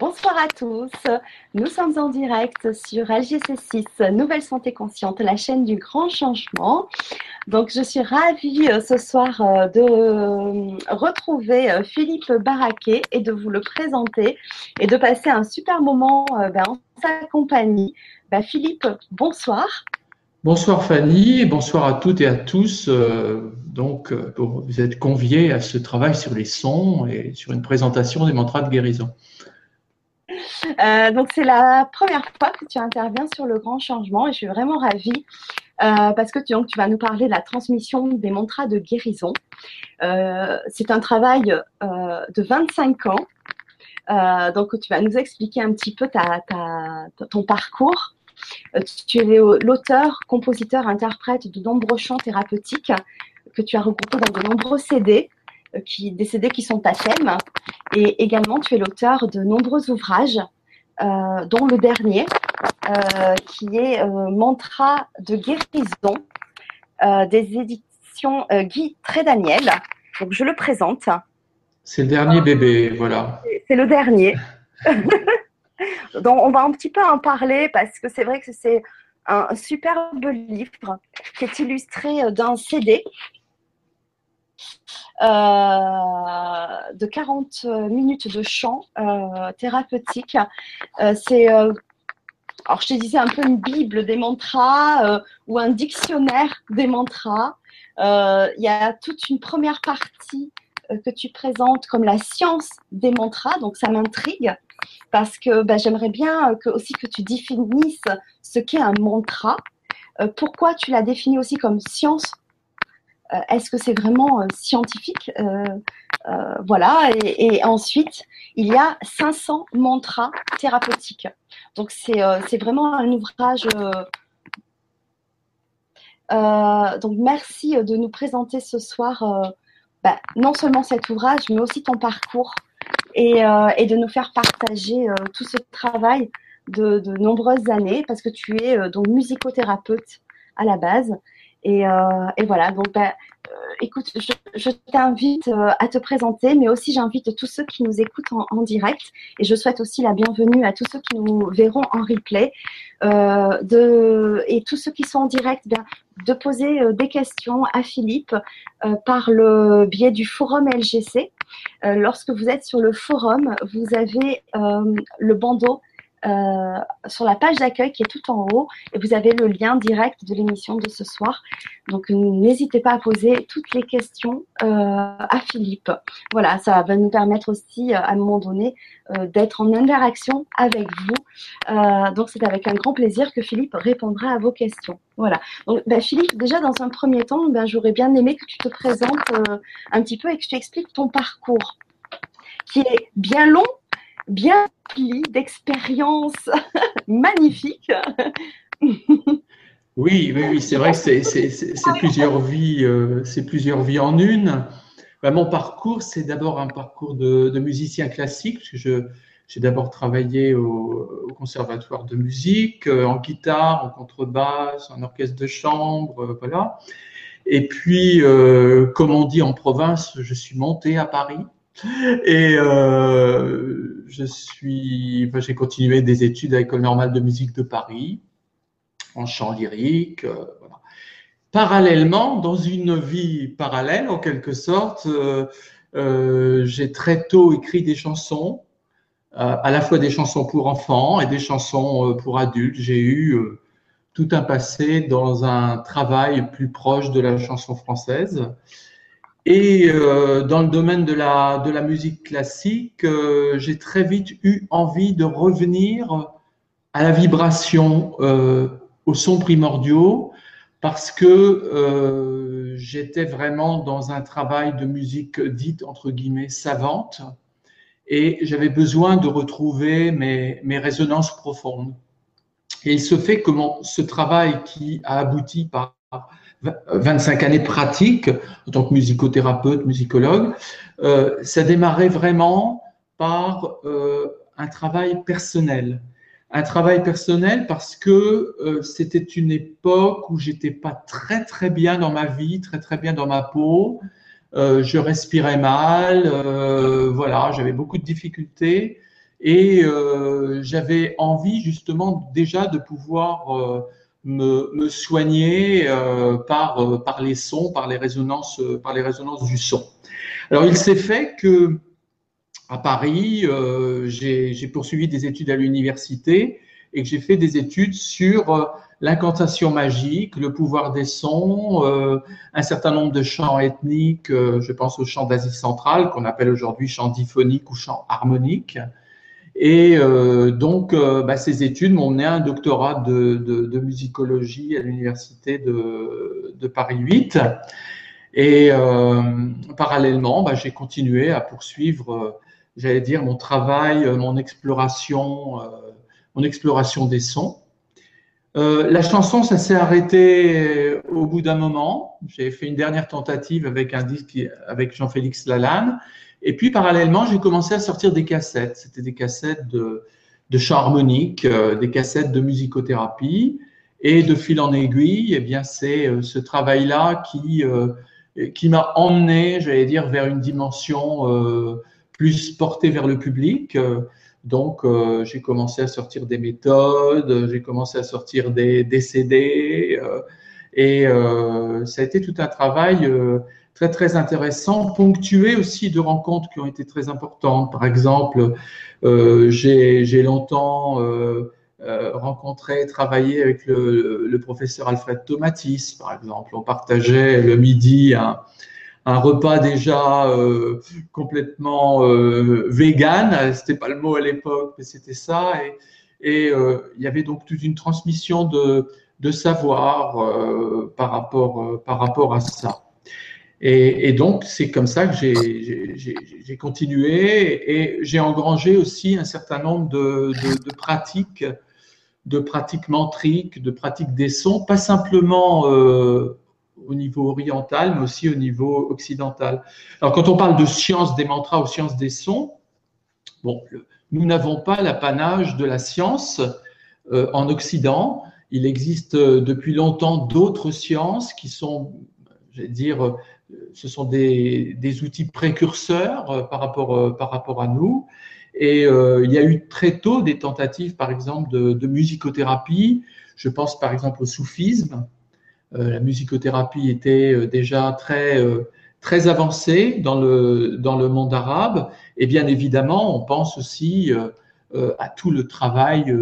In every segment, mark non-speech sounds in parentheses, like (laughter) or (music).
Bonsoir à tous. Nous sommes en direct sur LGC6, Nouvelle Santé Consciente, la chaîne du grand changement. Donc, je suis ravie euh, ce soir euh, de euh, retrouver Philippe Barraquet et de vous le présenter et de passer un super moment ben, en sa compagnie. Ben, Philippe, bonsoir. Bonsoir Fanny bonsoir à toutes et à tous. donc, vous êtes conviés à ce travail sur les sons et sur une présentation des mantras de guérison. Euh, donc, c'est la première fois que tu interviens sur le grand changement et je suis vraiment ravie euh, parce que tu, donc, tu vas nous parler de la transmission des mantras de guérison. Euh, c'est un travail de 25 ans. donc, tu vas nous expliquer un petit peu ta, ton parcours. Tu es l'auteur, compositeur, interprète de nombreux chants thérapeutiques que tu as regroupés dans de nombreux CD qui, des CD qui sont à thème. Et également, tu es l'auteur de nombreux ouvrages, euh, dont le dernier, euh, qui est euh, Mantra de guérison des éditions Guy Trédaniel. Donc, je le présente. C'est le dernier bébé, voilà. C'est le dernier. (laughs) Donc, on va un petit peu en parler parce que c'est vrai que c'est un superbe livre qui est illustré d'un CD de 40 minutes de chant euh, thérapeutique. Euh, c'est alors, je te disais un peu une bible des mantras ou un dictionnaire des mantras. Il y a toute une première partie que tu présentes comme la science des mantras, donc ça m'intrigue parce que bah, j'aimerais bien aussi que tu définisses ce qu'est un mantra. pourquoi tu l'as défini aussi comme science euh, est-ce que c'est vraiment euh, scientifique euh, Voilà. Et, ensuite, il y a 500 mantras thérapeutiques. Donc, c'est vraiment un ouvrage. donc, merci de nous présenter ce soir bah, non seulement cet ouvrage, mais aussi ton parcours et, de nous faire partager tout ce travail de, de, nombreuses années parce que tu es donc musicothérapeute à la base et, euh, et voilà, donc bah, euh, écoute, je, je t'invite euh, à te présenter, mais aussi j'invite tous ceux qui nous écoutent en, en, direct et je souhaite aussi la bienvenue à tous ceux qui nous verront en replay euh, de, et tous ceux qui sont en direct, bien, de poser des questions à Philippe par le biais du forum LGC. lorsque vous êtes sur le forum, vous avez le bandeau euh, sur la page d'accueil qui est tout en haut et vous avez le lien direct de l'émission de ce soir. Donc n'hésitez pas à poser toutes les questions euh, à Philippe. Voilà, ça va nous permettre aussi euh, à un moment donné d'être en interaction avec vous. donc c'est avec un grand plaisir que Philippe répondra à vos questions. Voilà. Donc bah, Philippe, déjà dans un premier temps, ben, j'aurais bien aimé que tu te présentes un petit peu et que tu expliques ton parcours qui est bien long bien rempli d'expériences (laughs) magnifiques. oui, oui, c'est vrai que c'est plusieurs vies, euh, c'est plusieurs vies en une. Ben, mon parcours, c'est d'abord un parcours de, musicien classique. J'ai d'abord travaillé au, conservatoire de musique, euh, en guitare, en contrebasse, en orchestre de chambre, euh, voilà. Et puis, comme on dit en province, je suis monté à Paris. Et euh, je suis, j'ai continué des études à l'École normale de musique de Paris, en chant lyrique. Euh, Parallèlement, dans une vie parallèle, en quelque sorte, euh, j'ai très tôt écrit des chansons, à la fois des chansons pour enfants et des chansons pour adultes. J'ai eu tout un passé dans un travail plus proche de la chanson française. Et euh, dans le domaine de la, de la musique classique, euh, j'ai très vite eu envie de revenir à la vibration, euh, aux sons primordiaux, parce que euh, j'étais vraiment dans un travail de musique dite, entre guillemets, savante, et j'avais besoin de retrouver mes, mes résonances profondes. Et il se fait que mon, ce travail qui a abouti par 25 années pratiques en tant que musicothérapeute, musicologue, euh, ça démarrait vraiment par euh, un travail personnel. Un travail personnel parce que euh, c'était une époque où j'étais pas très très bien dans ma vie, très très bien dans ma peau. Euh, je respirais mal, euh, voilà, j'avais beaucoup de difficultés. Et j'avais envie justement déjà de pouvoir me, soigner par, par les sons, par les résonances, par les résonances du son. Alors il s'est fait que à Paris, j'ai poursuivi des études à l'université et que j'ai fait des études sur l'incantation magique, le pouvoir des sons, euh, un certain nombre de chants ethniques, euh, je pense aux chants d'Asie centrale, qu'on appelle aujourd'hui chants diphoniques ou chants harmoniques. Et euh, donc, bah, ces études m'ont mené à un doctorat de, musicologie à l'université de, Paris 8. Et parallèlement, bah, j'ai continué à poursuivre, j'allais dire, mon travail, mon exploration, mon exploration des sons. Euh, la chanson, ça s'est arrêté au bout d'un moment. J'ai fait une dernière tentative avec un disque avec Jean-Félix Lalanne. Et puis, parallèlement, j'ai commencé à sortir des cassettes. C'était des cassettes de, de chant harmonique, euh, des cassettes de musicothérapie. Et de fil en aiguille, eh bien, c'est euh, ce travail-là qui, qui m'a emmené, j'allais dire, vers une dimension plus portée vers le public. Donc, euh, j'ai commencé à sortir des méthodes, j'ai commencé à sortir des, des CD, euh, et euh, ça a été tout un travail euh, très très intéressant, ponctué aussi de rencontres qui ont été très importantes. Par exemple, euh, j'ai longtemps rencontré, travaillé avec le, professeur Alfred Tomatis, par exemple. On partageait le midi un, repas déjà euh, complètement euh, vegan, c'était pas le mot à l'époque, mais c'était ça. Et, et euh, il y avait donc toute une transmission de, de savoir euh, par, rapport, par rapport à ça. Et, donc, c'est comme ça que j'ai continué et j'ai engrangé aussi un certain nombre de, pratiques, de pratiques mantriques, de pratiques des sons, pas simplement au niveau oriental, mais aussi au niveau occidental. Alors, quand on parle de science des mantras ou science des sons, bon, nous n'avons pas l'apanage de la science euh, en Occident. Il existe euh, depuis longtemps d'autres sciences qui sont, je vais dire, euh, ce sont des, des outils précurseurs par, rapport, par rapport à nous. Et il y a eu très tôt des tentatives, par exemple, de, musicothérapie. Je pense par exemple au soufisme, euh, la musicothérapie était euh, déjà très euh, très avancée dans le dans le monde arabe et bien évidemment on pense aussi à tout le travail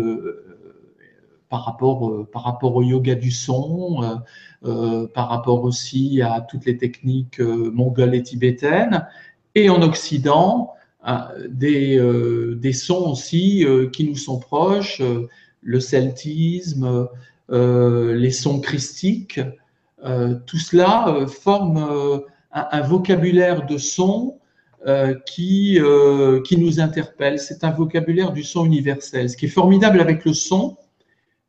par rapport par rapport au yoga du son par rapport aussi à toutes les techniques mongoles et tibétaines et en Occident des des sons aussi qui nous sont proches le celtisme euh, les sons christiques, euh, tout cela euh, forme un, vocabulaire de sons qui, qui nous interpelle. C'est un vocabulaire du son universel. Ce qui est formidable avec le son,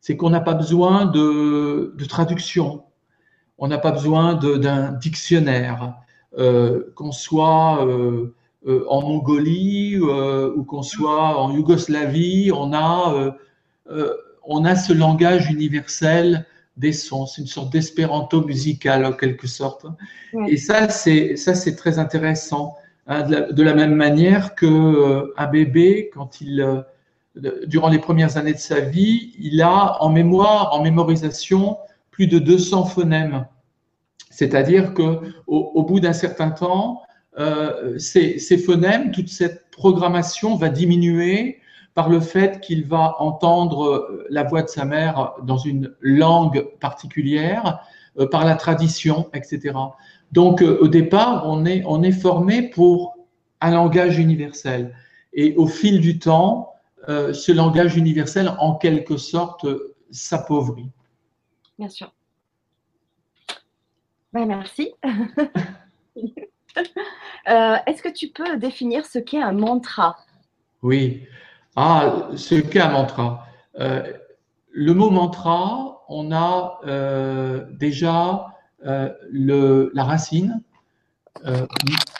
c'est qu'on n'a pas besoin de, de traduction, on n'a pas besoin d'un dictionnaire, euh, qu'on soit euh, en Mongolie euh, ou qu'on soit en Yougoslavie, on a on a ce langage universel des sons. C'est une sorte d'espéranto musical en quelque sorte. Et ça, c'est ça, c'est très intéressant. Hein, de, la, même manière que euh, un bébé, quand il, euh, durant les premières années de sa vie, il a en mémoire, en mémorisation, plus de 200 phonèmes. C'est-à-dire que au, bout d'un certain temps, euh, ces, phonèmes, toute cette programmation va diminuer par le fait qu'il va entendre euh, la voix de sa mère dans une langue particulière, euh, par la tradition, etc. Donc au départ, on est formé pour un langage universel. Et au fil du temps, ce langage universel, en quelque sorte, s'appauvrit. Bien sûr. Ben, merci. (laughs) Est-ce que tu peux définir ce qu'est un mantra? Oui. Ah, ce qu'est un mantra. Euh, le mot mantra, on a euh, déjà euh, le, la racine. Euh,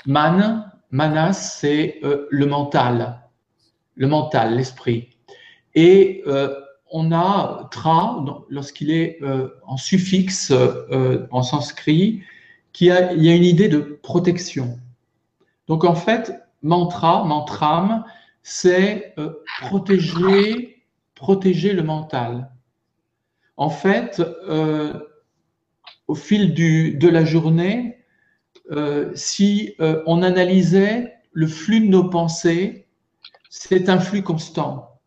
man, manas, c'est euh, le mental, le mental, l'esprit. Et euh, on a tra, lorsqu'il est en suffixe en sanskrit, qui a, il y a une idée de protection. Donc en fait, mantra, mantram, c'est euh, protéger, protéger le mental. En fait, euh, au fil du, de la journée, euh, si on analysait le flux de nos pensées, c'est un flux constant.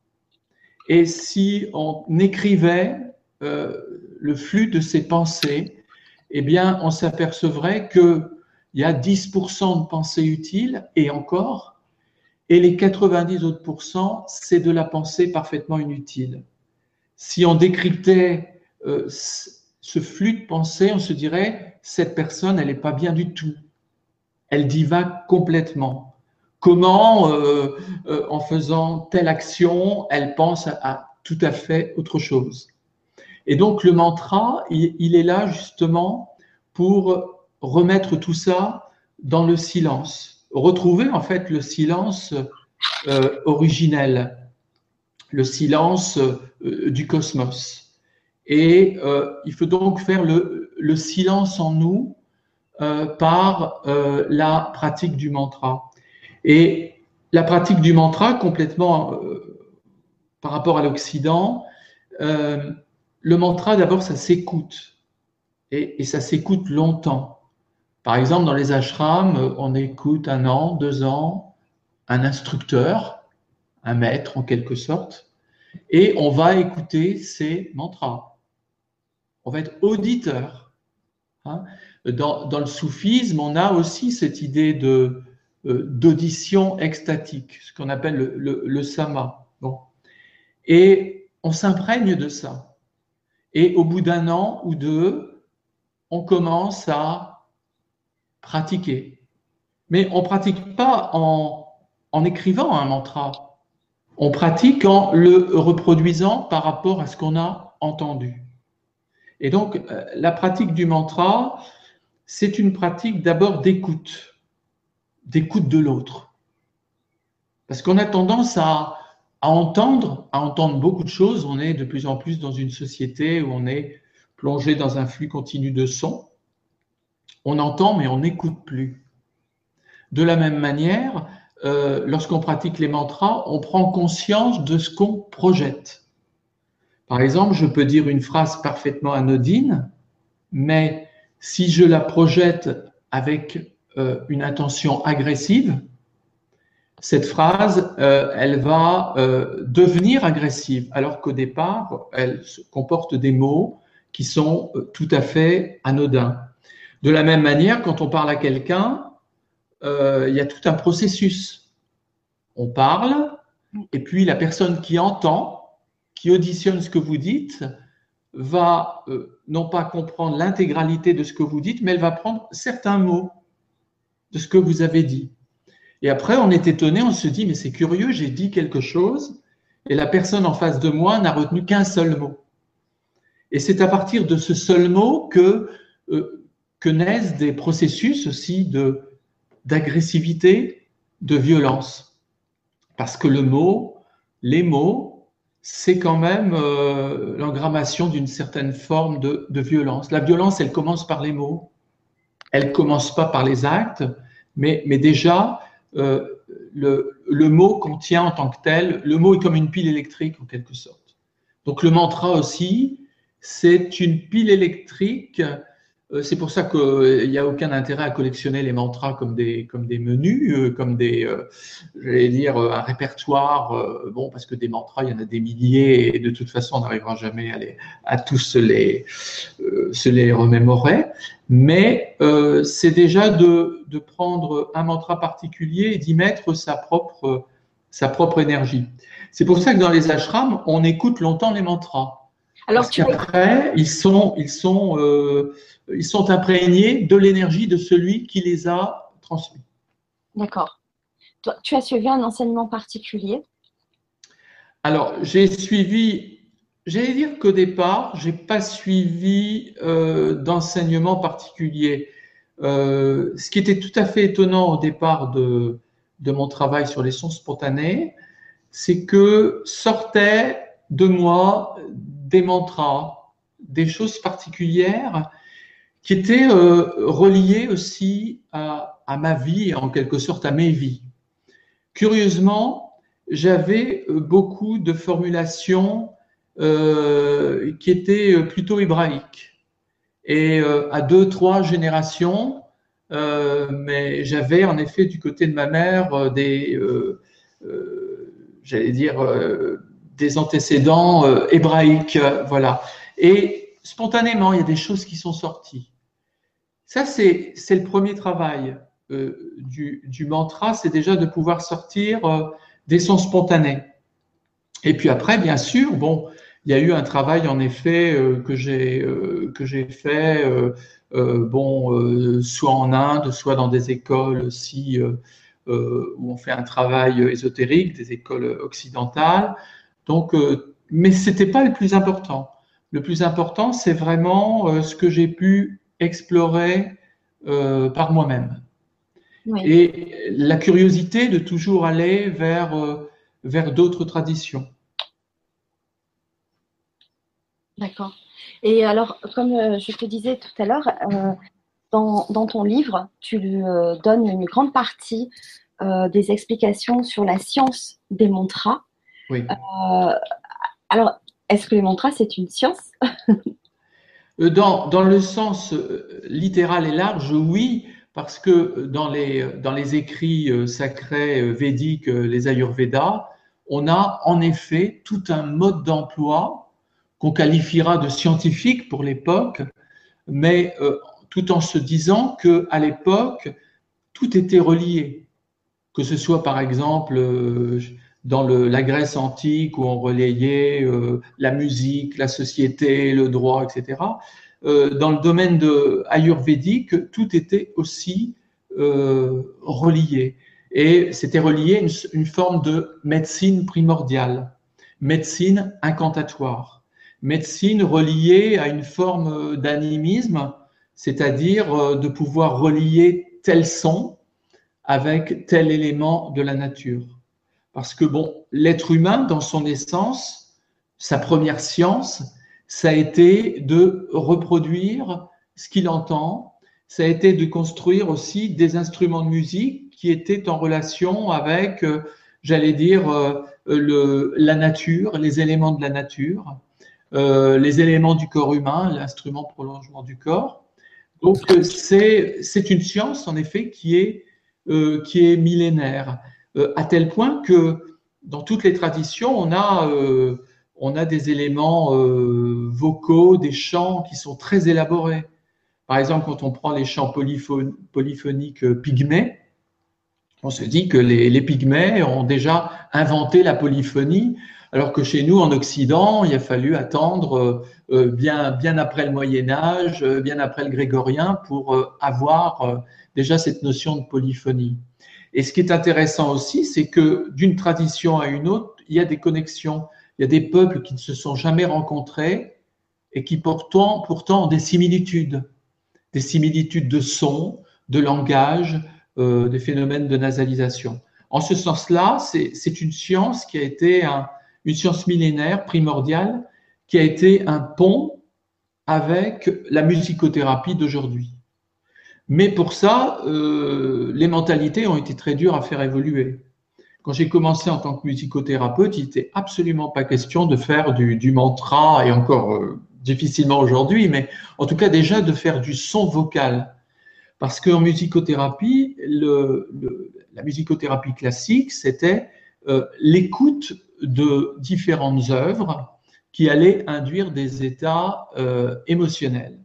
Et si on écrivait le flux de ces pensées, eh bien, on s'apercevrait qu'il y a 10% de pensées utiles et encore, et les 90 autres c'est de la pensée parfaitement inutile. Si on décryptait euh, ce flux de pensée, on se dirait, cette personne, elle n'est pas bien du tout. Elle divague complètement. Comment, euh, euh, en faisant telle action, elle pense à, tout à fait autre chose. Et donc le mantra, il est là justement pour remettre tout ça dans le silence retrouver en fait le silence euh, originel, le silence euh, du cosmos. Et il faut donc faire le silence en nous par la pratique du mantra. Et la pratique du mantra, complètement par rapport à l'Occident, le mantra, d'abord, ça s'écoute. Et, ça s'écoute longtemps. Par exemple, dans les ashrams, on écoute un an, deux ans, un instructeur, un maître en quelque sorte, et on va écouter ses mantras. On va être auditeur. Hein. Dans, le soufisme, on a aussi cette idée de euh, d'audition extatique, ce qu'on appelle le, le, sama. Bon. Et on s'imprègne de ça. Et au bout d'un an ou deux, on commence à pratiquer. Mais on ne pratique pas en, en écrivant un mantra. On pratique en le reproduisant par rapport à ce qu'on a entendu. Et donc, euh, la pratique du mantra, c'est une pratique d'abord d'écoute, d'écoute de l'autre. Parce qu'on a tendance à, à, entendre, à entendre beaucoup de choses. On est de plus en plus dans une société où on est plongé dans un flux continu de sons. On entend, mais on n'écoute plus. De la même manière, euh, lorsqu'on pratique les mantras, on prend conscience de ce qu'on projette. Par exemple, je peux dire une phrase parfaitement anodine, mais si je la projette avec euh, une intention agressive, cette phrase, euh, elle va devenir agressive, alors qu'au départ, elle comporte des mots qui sont tout à fait anodins. De la même manière, quand on parle à quelqu'un, euh, il y a tout un processus. On parle, et puis la personne qui entend, qui auditionne ce que vous dites, va euh, non pas comprendre l'intégralité de ce que vous dites, mais elle va prendre certains mots de ce que vous avez dit. Et après, on est étonné, on se dit, mais c'est curieux, j'ai dit quelque chose, et la personne en face de moi n'a retenu qu'un seul mot. Et c'est à partir de ce seul mot que euh, naissent des processus aussi de d'agressivité, de violence. Parce que le mot, les mots, c'est quand même euh, l'engrammation d'une certaine forme de, de, violence. La violence, elle commence par les mots. Elle commence pas par les actes, mais, mais déjà, euh, le, le mot contient en tant que tel, le mot est comme une pile électrique en quelque sorte. Donc le mantra aussi, c'est une pile électrique c'est pour ça qu'il n'y a aucun intérêt à collectionner les mantras comme des, comme des menus, euh, comme des, euh, j'allais dire, un répertoire. Bon, parce que des mantras, il y en a des milliers et de toute façon, on n'arrivera jamais à, les, à tous les, se les remémorer. Mais c'est déjà de, de prendre un mantra particulier et d'y mettre sa propre, sa propre énergie. C'est pour ça que dans les ashrams, on écoute longtemps les mantras. Alors, Parce qu'après, ils sont, ils sont ils sont imprégnés de l'énergie de celui qui les a transmis. D'accord. Tu as suivi un enseignement particulier? Alors, j'ai suivi, j'allais dire qu'au départ, je n'ai pas suivi euh, d'enseignement particulier. Euh, ce qui était tout à fait étonnant au départ de, de mon travail sur les sons spontanés, c'est que sortaient de moi des mantras, des choses particulières qui était euh, relié aussi à, ma vie, en quelque sorte à mes vies. Curieusement, j'avais beaucoup de formulations qui étaient plutôt hébraïques. Et à deux, trois générations, mais j'avais en effet du côté de ma mère des, j'allais dire, des antécédents hébraïques, voilà. Et spontanément, il y a des choses qui sont sorties. Ça, c'est le premier travail euh, du, mantra, c'est déjà de pouvoir sortir euh, des sons spontanés. Et puis après, bien sûr, bon, il y a eu un travail en effet euh, que j'ai que j'ai fait, bon, soit en Inde, soit dans des écoles aussi où on fait un travail ésotérique, des écoles occidentales. Donc, mais c'était pas le plus important. Le plus important, c'est vraiment ce que j'ai pu explorer par moi-même. Et la curiosité de toujours aller vers, euh, vers d'autres traditions. D'accord. Et alors, comme euh, je te disais tout à l'heure, euh, dans, dans, ton livre, tu donnes une grande partie des explications sur la science des mantras. Oui. alors, est-ce que les mantras, c'est une science? Dans, dans, le sens littéral et large, oui, parce que dans les, dans les écrits euh, sacrés euh, védiques, euh, les Ayurveda, on a en effet tout un mode d'emploi qu'on qualifiera de scientifique pour l'époque, mais tout en se disant que à l'époque tout était relié, que ce soit par exemple dans le, la Grèce antique où on relayait la musique, la société, le droit, etc. Euh, dans le domaine de ayurvédique, tout était aussi euh, relié. Et c'était relié à une, une, forme de médecine primordiale, médecine incantatoire, médecine reliée à une forme d'animisme, c'est-à-dire euh, de pouvoir relier tel son avec tel élément de la nature. Parce que bon, l'être humain, dans son essence, sa première science, ça a été de reproduire ce qu'il entend, ça a été de construire aussi des instruments de musique qui étaient en relation avec, euh, j'allais dire, euh, la nature, les éléments de la nature, euh, les éléments du corps humain, l'instrument prolongement du corps. Donc c'est c'est une science en effet qui est qui est millénaire à tel point que dans toutes les traditions on a a des éléments euh, vocaux, des chants qui sont très élaborés. Par exemple, quand on prend les chants polyphoniques euh, pygmées, on se dit que les, pygmées ont déjà inventé la polyphonie, alors que chez nous, en Occident, il a fallu attendre euh, bien après le Moyen Âge, bien après le grégorien, pour avoir déjà cette notion de polyphonie. Et ce qui est intéressant aussi, c'est que d'une tradition à une autre, il y a des connexions il y a des peuples qui ne se sont jamais rencontrés et qui pourtant, ont des similitudes, des similitudes de son, de langage, euh, des phénomènes de nasalisation. En ce sens-là, c'est une science qui a été une science millénaire primordiale, qui a été un pont avec la musicothérapie d'aujourd'hui. Mais pour ça, euh, les mentalités ont été très dures à faire évoluer. Quand j'ai commencé en tant que musicothérapeute, il n'était absolument pas question de faire du, mantra, et encore euh, difficilement aujourd'hui, mais en tout cas déjà de faire du son vocal. Parce qu'en musicothérapie, le, la musicothérapie classique, c'était euh, l'écoute de différentes œuvres qui allaient induire des états euh, émotionnels.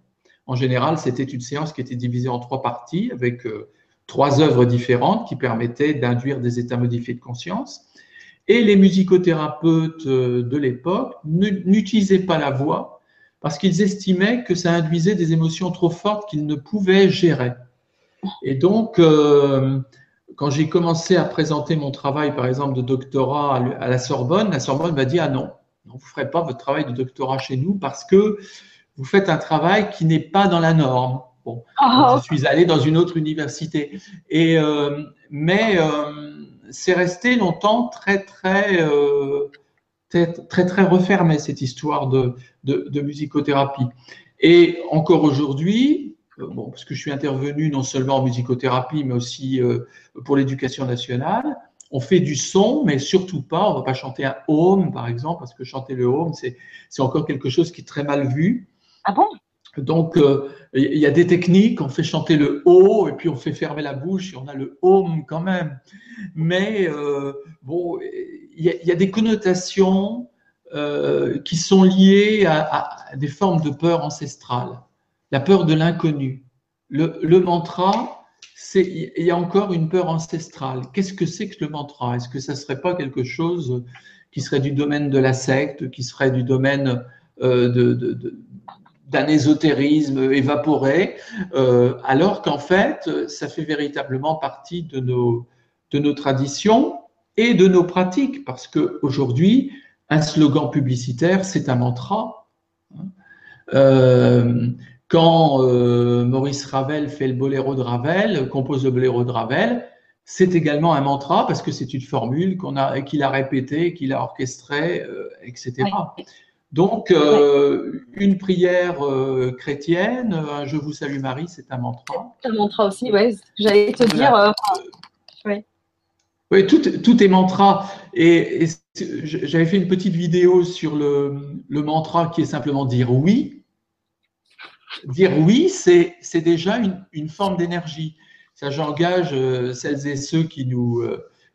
En général, c'était une séance qui était divisée en trois parties avec trois œuvres différentes qui permettaient d'induire des états modifiés de conscience. Et les musicothérapeutes euh, de l'époque n'utilisaient pas la voix parce qu'ils estimaient que ça induisait des émotions trop fortes qu'ils ne pouvaient gérer. Et donc, euh, quand j'ai commencé à présenter mon travail, par exemple, de doctorat à la Sorbonne, la Sorbonne m'a dit, ah non, vous ne ferez pas votre travail de doctorat chez nous parce que vous faites un travail qui n'est pas dans la norme. Ah. je suis allé dans une autre université. Et, euh, mais euh, c'est resté longtemps très, très, euh, très, très, très, refermé, cette histoire de, de, musicothérapie. Et encore aujourd'hui, bon, parce que je suis intervenu non seulement en musicothérapie, mais aussi pour l'éducation nationale, on fait du son, mais surtout pas, on va pas chanter un home, par exemple, parce que chanter le home, c'est encore quelque chose qui est très mal vu. Ah donc, euh, il y a des techniques, on fait chanter le haut et puis on fait fermer la bouche et on a le home quand même. Mais euh, il y, a des connotations euh, qui sont liées à, des formes de peur ancestrale, la peur de l'inconnu. Le, mantra, il y a encore une peur ancestrale. Qu'est-ce que c'est que le mantra? Est-ce que ça serait pas quelque chose qui serait du domaine de la secte, qui serait du domaine de d'un ésotérisme évaporé, euh, alors qu'en fait, ça fait véritablement partie de nos, traditions et de nos pratiques, parce qu'aujourd'hui, un slogan publicitaire, c'est un mantra. Euh, quand euh, Maurice Ravel fait le boléro de Ravel, compose le boléro de Ravel, c'est également un mantra parce que c'est une formule qu'il a répétée, qu'il a orchestrée, etc. Donc, euh, une prière euh, chrétienne, un Je vous salue Marie, c'est un mantra. Un mantra aussi, oui. J'allais te dire. Euh, oui, tout, est mantra. Et, j'avais fait une petite vidéo sur le, mantra qui est simplement dire oui. Dire oui, c'est déjà une, forme d'énergie. Ça, j'engage celles et ceux qui nous,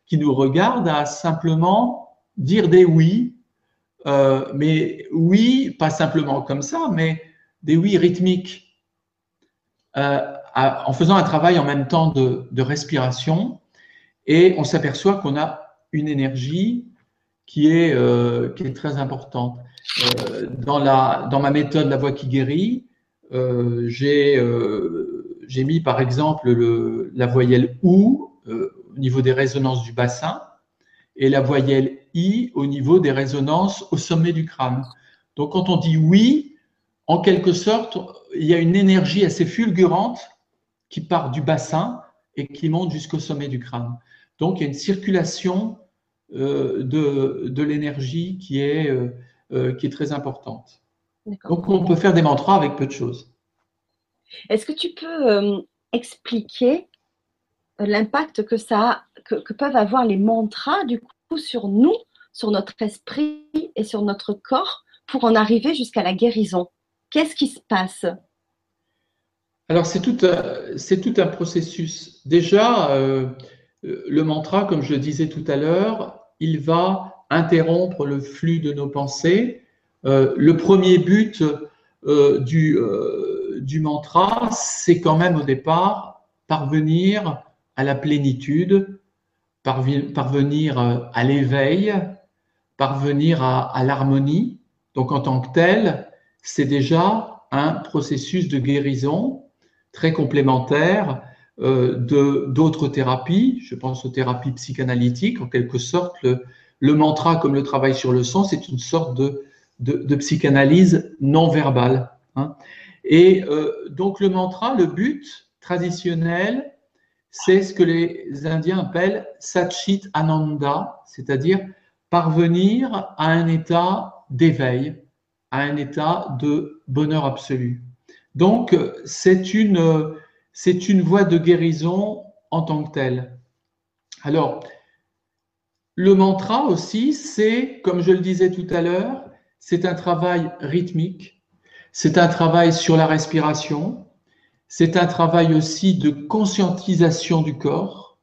qui nous regardent à simplement dire des oui euh, mais oui, pas simplement comme ça, mais des oui rythmiques, euh, en faisant un travail en même temps de, respiration, et on s'aperçoit qu'on a une énergie qui est, euh, qui est très importante. dans, la, dans ma méthode La Voix qui guérit, j'ai mis par exemple le, la voyelle OU au niveau des résonances du bassin et la voyelle I au niveau des résonances au sommet du crâne. Donc quand on dit oui, en quelque sorte, il y a une énergie assez fulgurante qui part du bassin et qui monte jusqu'au sommet du crâne. Donc il y a une circulation euh, de, de l'énergie qui, est euh, euh, qui est très importante. Donc on peut faire des mantras avec peu de choses. Est-ce que tu peux expliquer l'impact que ça que, que, peuvent avoir les mantras du coup sur nous, sur notre esprit et sur notre corps pour en arriver jusqu'à la guérison. Qu'est-ce qui se passe? Alors c'est tout, c'est tout un processus. Déjà, euh, le mantra, comme je disais tout à l'heure, il va interrompre le flux de nos pensées. Euh, le premier but euh, du, du mantra, c'est quand même au départ parvenir à la plénitude, parvenir à l'éveil, parvenir à, l'harmonie. Donc en tant que tel, c'est déjà un processus de guérison très complémentaire euh, de d'autres thérapies. Je pense aux thérapies psychanalytiques. En quelque sorte, le, mantra comme le travail sur le son, c'est une sorte de, de, psychanalyse non verbale. Hein. Et euh, donc le mantra, le but traditionnel, c'est ce que les Indiens appellent Satchit Ananda, c'est-à-dire parvenir à un état d'éveil, à un état de bonheur absolu. Donc, c'est une, c'est une voie de guérison en tant que telle. Alors, le mantra aussi, c'est, comme je le disais tout à l'heure, c'est un travail rythmique, c'est un travail sur la respiration, c'est un travail aussi de conscientisation du corps,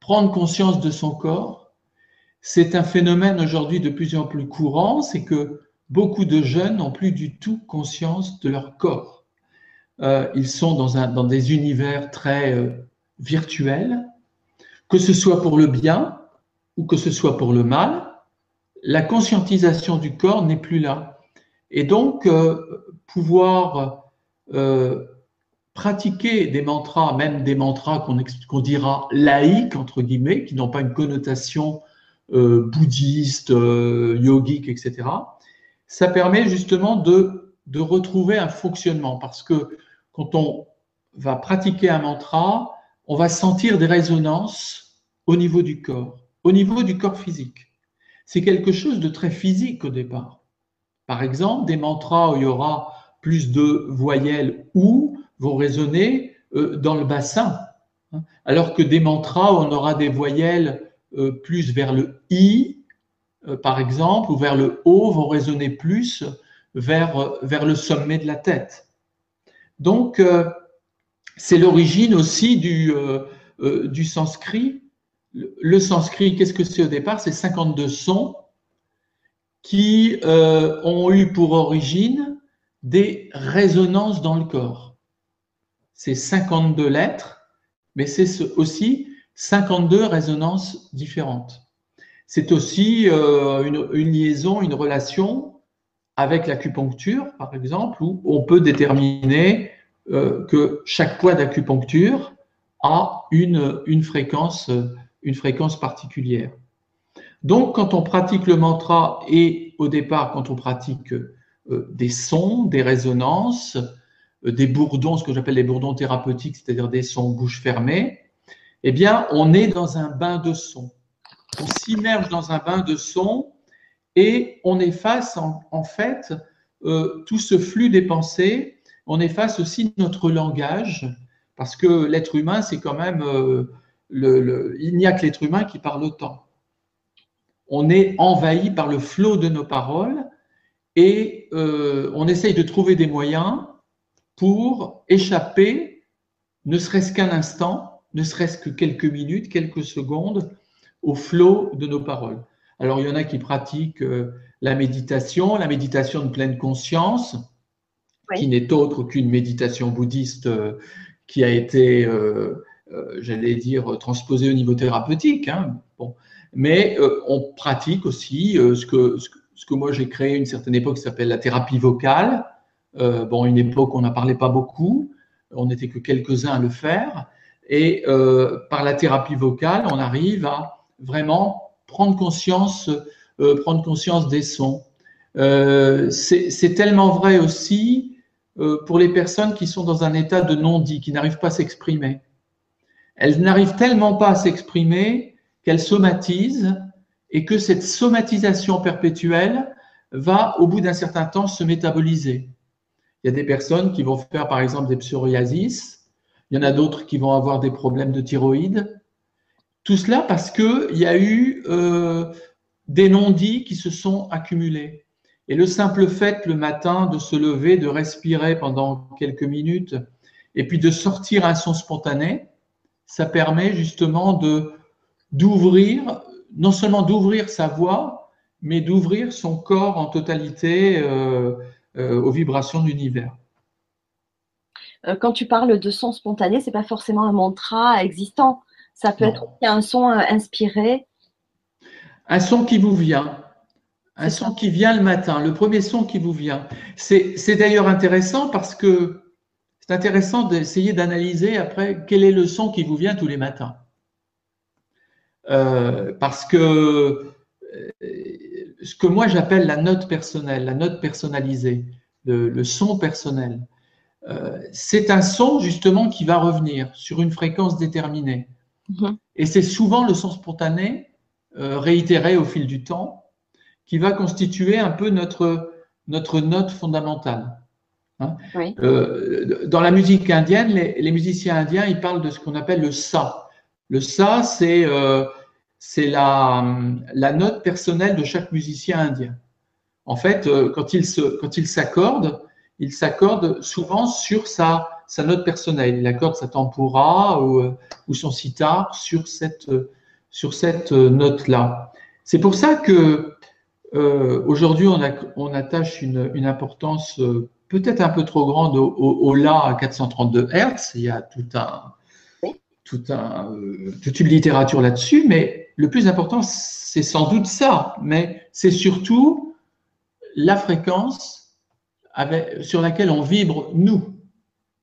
prendre conscience de son corps, c'est un phénomène aujourd'hui de plus en plus courant, c'est que beaucoup de jeunes n'ont plus du tout conscience de leur corps. Euh, ils sont dans, un, dans, des univers très euh, virtuels, que ce soit pour le bien ou que ce soit pour le mal, la conscientisation du corps n'est plus là. Et donc, euh, pouvoir pratiquer des mantras, même des mantras qu'on dira laïques, entre guillemets, qui n'ont pas une connotation euh, bouddhiste, euh, yogique, etc. Ça permet justement de, de retrouver un fonctionnement parce que quand on va pratiquer un mantra, on va sentir des résonances au niveau du corps, au niveau du corps physique. C'est quelque chose de très physique au départ. Par exemple, des mantras où il y aura plus de voyelles ou vont résonner euh, dans le bassin, hein. alors que des mantras on aura des voyelles plus vers le I, par exemple, ou vers le O, vont résonner plus vers, le sommet de la tête. Donc, c'est l'origine aussi du, du sanskrit. Le, sanskrit, qu'est-ce que c'est au départ? C'est 52 sons qui ont eu pour origine des résonances dans le corps. C'est 52 lettres, mais c'est aussi 52 résonances différentes. C'est aussi euh, une, liaison, une relation avec l'acupuncture, par exemple, où on peut déterminer euh, que chaque poids d'acupuncture a une, fréquence, particulière. Donc, quand on pratique le mantra et au départ, quand on pratique euh, des sons, des résonances, des bourdons, ce que j'appelle les bourdons thérapeutiques, c'est-à-dire des sons bouche fermée, eh bien, on est dans un bain de sons. On s'immerge dans un bain de sons et on efface en, fait euh, tout ce flux des pensées. On efface aussi notre langage parce que l'être humain, c'est quand même le, il n'y a que l'être humain qui parle autant. On est envahi par le flot de nos paroles et euh, on essaye de trouver des moyens pour échapper, ne serait-ce qu'un instant, ne serait-ce que quelques minutes, quelques secondes, au flot de nos paroles. Alors il y en a qui pratiquent euh, la méditation, la méditation de pleine conscience, qui n'est autre qu'une méditation bouddhiste euh, qui a été, j'allais dire, transposée au niveau thérapeutique. Hein. Bon. Mais on pratique aussi ce que, ce que ce que moi j'ai créé une certaine époque qui s'appelle la thérapie vocale. Euh, bon, une époque on n'en parlait pas beaucoup, on n'était que quelques-uns à le faire. Et euh, par la thérapie vocale, on arrive à vraiment prendre conscience, euh, prendre conscience des sons. C'est tellement vrai aussi pour les personnes qui sont dans un état de non-dit, qui n'arrivent pas à s'exprimer. Elles n'arrivent tellement pas à s'exprimer qu'elles somatisent et que cette somatisation perpétuelle va, au bout d'un certain temps, se métaboliser. Il y a des personnes qui vont faire, par exemple, des psoriasis, il y en a d'autres qui vont avoir des problèmes de thyroïde. Tout cela parce qu'il y a eu euh, des non-dits qui se sont accumulés. Et le simple fait le matin de se lever, de respirer pendant quelques minutes, et puis de sortir un son spontané, ça permet justement de d'ouvrir non seulement d'ouvrir sa voix, mais d'ouvrir son corps en totalité euh, euh, aux vibrations de l'univers. Euh, quand tu parles de son spontané, c'est pas forcément un mantra existant. Ça peut être un son inspiré. Un son qui vous vient. Un son qui vient le matin, le premier son qui vous vient. C'est d'ailleurs intéressant parce que c'est intéressant d'essayer d'analyser après quel est le son qui vous vient tous les matins. Euh, parce que euh, ce que moi j'appelle la note personnelle, la note personnalisée, le, son personnel, euh, c'est un son justement qui va revenir sur une fréquence déterminée. Mhm. Et c'est souvent le son spontané, réitéré au fil du temps, qui va constituer un peu notre, notre note fondamentale. Hein. dans la musique indienne, les, les, musiciens indiens, ils parlent de ce qu'on appelle le sa. Le sa, c'est euh, la, la, note personnelle de chaque musicien indien. En fait, euh, quand il s'accorde, il s'accorde souvent sur sa, sa note personnelle. Il accorde sa tempura ou, euh, ou son sitar sur cette, sur cette note-là. C'est pour ça que aujourd'hui on, on, attache une, une importance peut-être un peu trop grande au, au, La à 432 Hz. Il y a tout un, tout un, euh, toute une littérature là-dessus, mais le plus important, c'est sans doute ça, mais c'est surtout la fréquence avec, sur laquelle on vibre nous.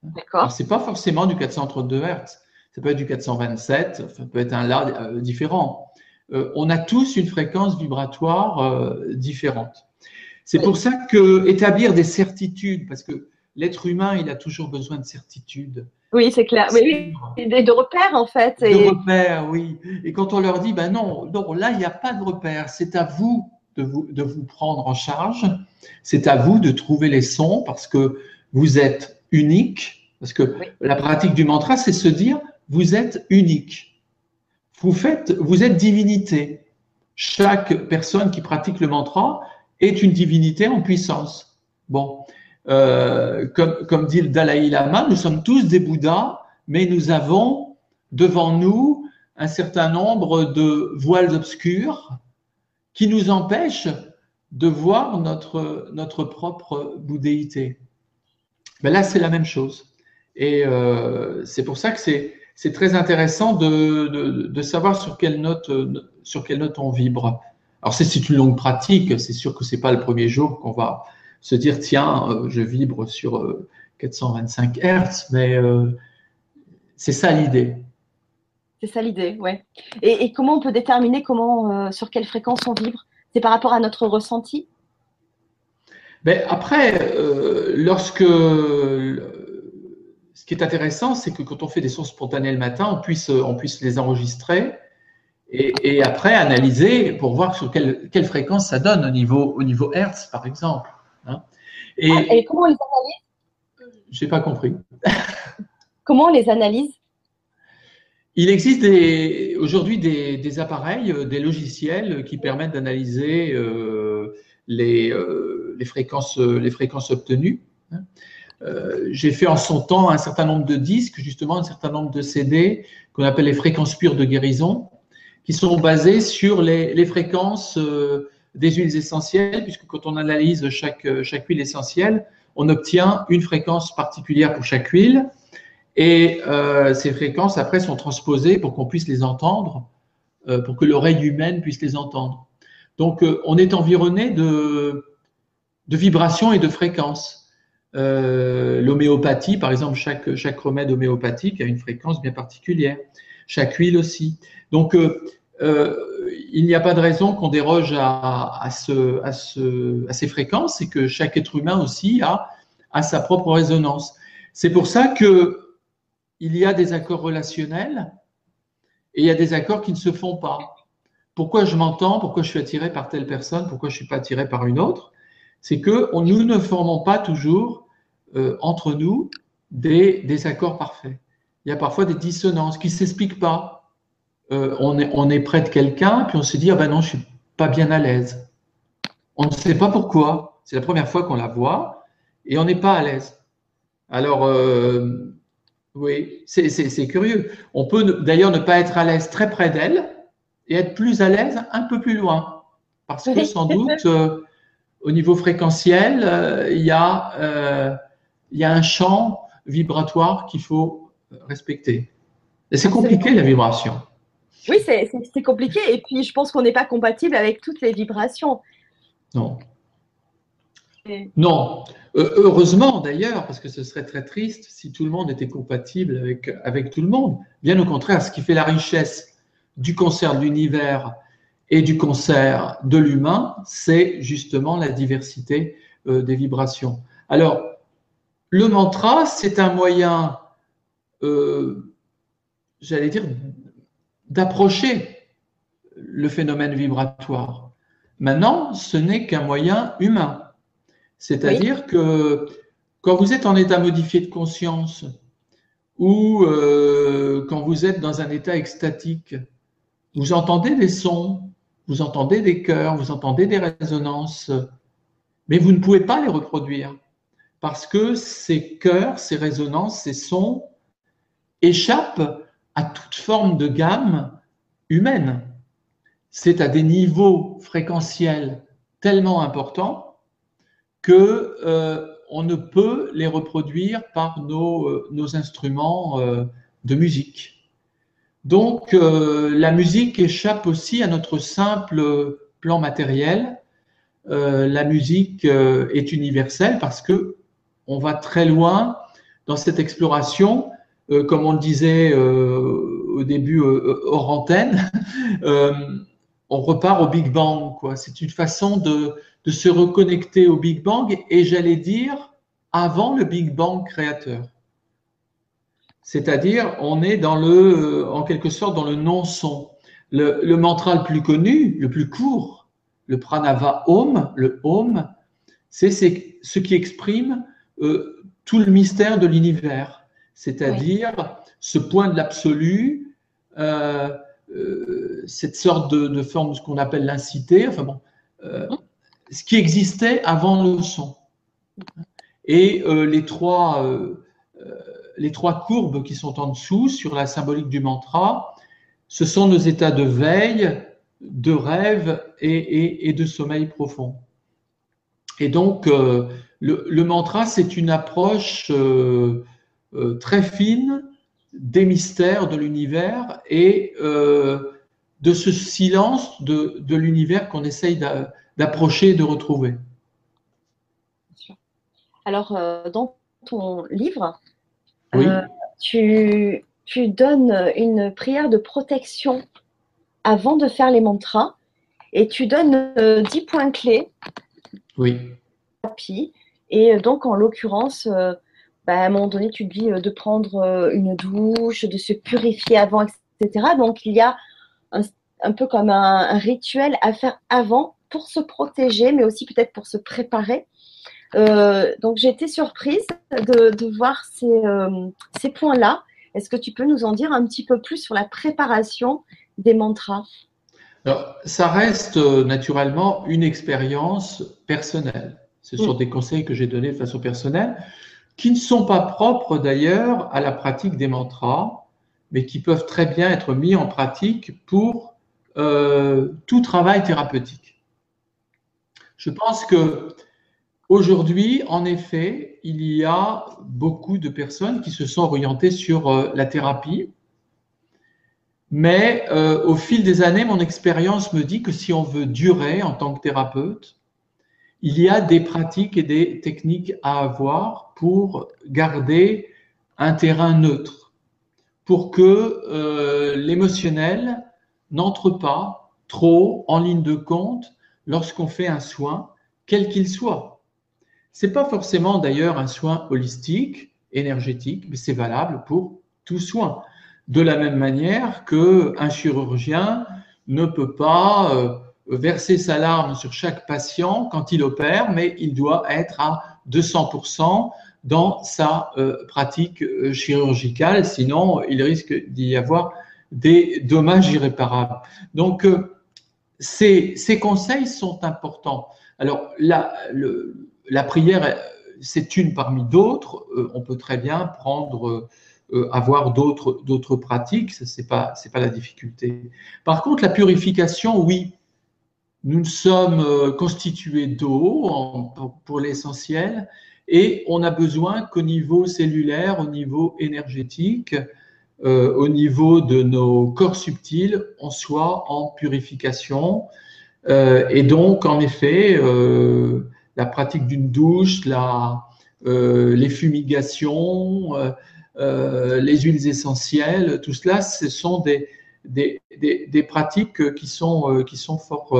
D'accord. C'est pas forcément du 432 Hz, ça peut être du 427, ça peut être un là euh, différent. Euh, on a tous une fréquence vibratoire différente. C'est pour ça que établir des certitudes, parce que l'être humain, il a toujours besoin de certitudes. Oui, c'est clair. Oui, oui. de repères en fait. De repères, oui. Et quand on leur dit, ben non, non là, il n'y a pas de repères, c'est à vous de, vous de vous prendre en charge, c'est à vous de trouver les sons parce que vous êtes unique. Parce que la pratique du mantra, c'est se dire, vous êtes unique. vous faites, vous êtes divinité. Chaque personne qui pratique le mantra est une divinité en puissance. Bon, euh, comme, dit le Dalai Lama, nous sommes tous des Bouddhas, mais nous avons devant nous un certain nombre de voiles obscures qui nous empêchent de voir notre, notre propre bouddhéité. Ben là, c'est la même chose. Et euh, c'est pour ça que c'est, très intéressant de, de, savoir sur quelle, note, sur quelle note on vibre. Alors, c'est une longue pratique. C'est sûr que c'est pas le premier jour qu'on va se dire, tiens, euh, je vibre sur 425 euh, Hertz, mais c'est ça l'idée. C'est ça l'idée, ouais. Et, et, comment on peut déterminer comment, sur quelle fréquence on vibre? C'est par rapport à notre ressenti? Ben après, euh, lorsque ce qui est intéressant, c'est que quand on fait des sons spontanés le matin, on puisse, on puisse les enregistrer et, et après analyser pour voir sur quelle, quelle, fréquence ça donne au niveau, au niveau Hertz, par exemple. Hein. Et, ah, et, comment on les analyse? J'ai pas compris. comment on les analyse? Il existe aujourd'hui des, des, appareils, des logiciels qui permettent d'analyser euh, les, euh, les, fréquences, les fréquences obtenues. Hein. Euh, j'ai fait en son temps un certain nombre de disques, justement un certain nombre de CD qu'on appelle les fréquences pures de guérison, qui sont basées sur les, les fréquences euh, des huiles essentielles, puisque quand on analyse chaque, chaque huile essentielle, on obtient une fréquence particulière pour chaque huile, et euh, ces fréquences après sont transposées pour qu'on puisse les entendre, euh, pour que l'oreille humaine puisse les entendre. Donc euh, on est environné de, de vibrations et de fréquences. Euh, l'homéopathie, par exemple, chaque, chaque remède homéopathique a une fréquence bien particulière. Chaque huile aussi. Donc, euh, il n'y a pas de raison qu'on déroge à, à, ce, à, ce, à, ces fréquences et que chaque être humain aussi a, sa propre résonance. C'est pour ça que il y a des accords relationnels et il y a des accords qui ne se font pas. Pourquoi je m'entends Pourquoi je suis attiré par telle personne Pourquoi je ne suis pas attiré par une autre c'est que nous ne formons pas toujours euh, entre nous des, accords parfaits. Il y a parfois des dissonances qui ne s'expliquent pas. Euh, on, est, on est près de quelqu'un, puis on se dit, ah ben non, je suis pas bien à l'aise. On ne sait pas pourquoi. C'est la première fois qu'on la voit et on n'est pas à l'aise. Alors, euh, oui, c'est curieux. On peut d'ailleurs ne pas être à l'aise très près d'elle et être plus à l'aise un peu plus loin. Parce que sans (laughs) doute, euh, au niveau fréquentiel, il, y a, il y a un champ vibratoire qu'il faut respecter. Et c'est compliqué la vibration. Oui, c'est compliqué. Et puis, je pense qu'on n'est pas compatible avec toutes les vibrations. Non. Non. heureusement d'ailleurs, parce que ce serait très triste si tout le monde était compatible avec, avec tout le monde. Bien au contraire, ce qui fait la richesse du concert de l'univers et du concert de l'humain, c'est justement la diversité euh, des vibrations. Alors, le mantra, c'est un moyen, euh, j'allais dire, d'approcher le phénomène vibratoire. Maintenant, ce n'est qu'un moyen humain. C'est-à-dire que quand vous êtes en état modifié de conscience ou euh, quand vous êtes dans un état extatique, vous entendez des sons, vous entendez des chœurs, vous entendez des résonances, mais vous ne pouvez pas les reproduire parce que ces chœurs, ces résonances, ces sons échappent à toute forme de gamme humaine. C'est à des niveaux fréquentiels tellement importants que euh, on ne peut les reproduire par nos, euh, instruments euh, de musique. Donc, la musique échappe aussi à notre simple plan matériel. La musique est universelle parce que on va très loin dans cette exploration, euh, comme on le disait euh, au début hors antenne. (laughs) on repart au Big Bang. C'est une façon de, se reconnecter au Big Bang et j'allais dire avant le Big Bang créateur. C'est-à-dire, on est dans le, en quelque sorte dans le non-son. Le, mantra le plus connu, le plus court, le pranava om, le om, c'est ce qui exprime euh, tout le mystère de l'univers, c'est-à-dire oui. ce point de l'absolu, euh, cette sorte de, forme, ce qu'on appelle l'incité, enfin bon, ce qui existait avant le son. Et les trois les trois courbes qui sont en dessous sur la symbolique du mantra, ce sont nos états de veille, de rêve et, de sommeil profond. Et donc, euh, le, mantra, c'est une approche euh, euh, très fine des mystères de l'univers et de ce silence de, de l'univers qu'on essaye d'approcher et de retrouver. Alors, dans ton livre, euh, tu, tu, donnes une prière de protection avant de faire les mantras et tu donnes 10 euh, points clés. Oui. Et donc, en l'occurrence, euh, bah, à un moment donné, tu dis de prendre une douche, de se purifier avant, etc. Donc, il y a un, peu comme un, rituel à faire avant pour se protéger, mais aussi peut-être pour se préparer euh, donc j'ai été surprise de, voir euh, ces, points-là. Est-ce que tu peux nous en dire un petit peu plus sur la préparation des mantras? Alors, ça reste euh, naturellement une expérience personnelle. Ce sont mm. des conseils que j'ai donnés de façon personnelle, qui ne sont pas propres d'ailleurs à la pratique des mantras, mais qui peuvent très bien être mis en pratique pour tout travail thérapeutique. Je pense que Aujourd'hui, en effet, il y a beaucoup de personnes qui se sont orientées sur euh, la thérapie. Mais euh, au fil des années, mon expérience me dit que si on veut durer en tant que thérapeute, il y a des pratiques et des techniques à avoir pour garder un terrain neutre, pour que euh, l'émotionnel n'entre pas trop en ligne de compte lorsqu'on fait un soin, quel qu'il soit. C'est pas forcément d'ailleurs un soin holistique, énergétique, mais c'est valable pour tout soin. De la même manière que un chirurgien ne peut pas euh, verser sa larme sur chaque patient quand il opère, mais il doit être à 200% dans sa euh, pratique euh, chirurgicale, sinon il risque d'y avoir des dommages irréparables. Donc, ces, ces, conseils sont importants. Alors, le, la prière, c'est une parmi d'autres. Euh, on peut très bien prendre, euh, avoir d'autres, pratiques. Ce n'est pas, pas la difficulté. Par contre, la purification, oui. Nous sommes euh, constitués d'eau pour l'essentiel et on a besoin qu'au niveau cellulaire, au niveau énergétique, au niveau de nos corps subtils, on soit en purification. et donc, en effet, la pratique d'une douche, euh, les fumigations, euh, euh, les huiles essentielles, tout cela, ce sont des, des, pratiques qui sont, qui sont fort,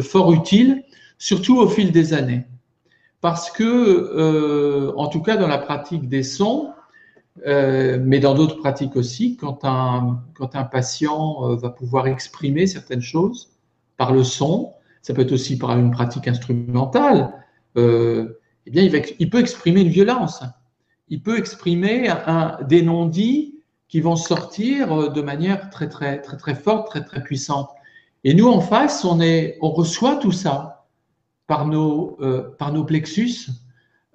fort utiles, surtout au fil des années. Parce que, en tout cas dans la pratique des sons, mais dans d'autres pratiques aussi, quand un, quand un patient va pouvoir exprimer certaines choses par le son, ça peut être aussi par une pratique instrumentale, euh, eh bien, il, peut exprimer une violence. Il peut exprimer un, des non-dits qui vont sortir de manière très, très, très, très forte, très, très puissante. Et nous, en face, on, est, on reçoit tout ça par nos, euh, par nos plexus,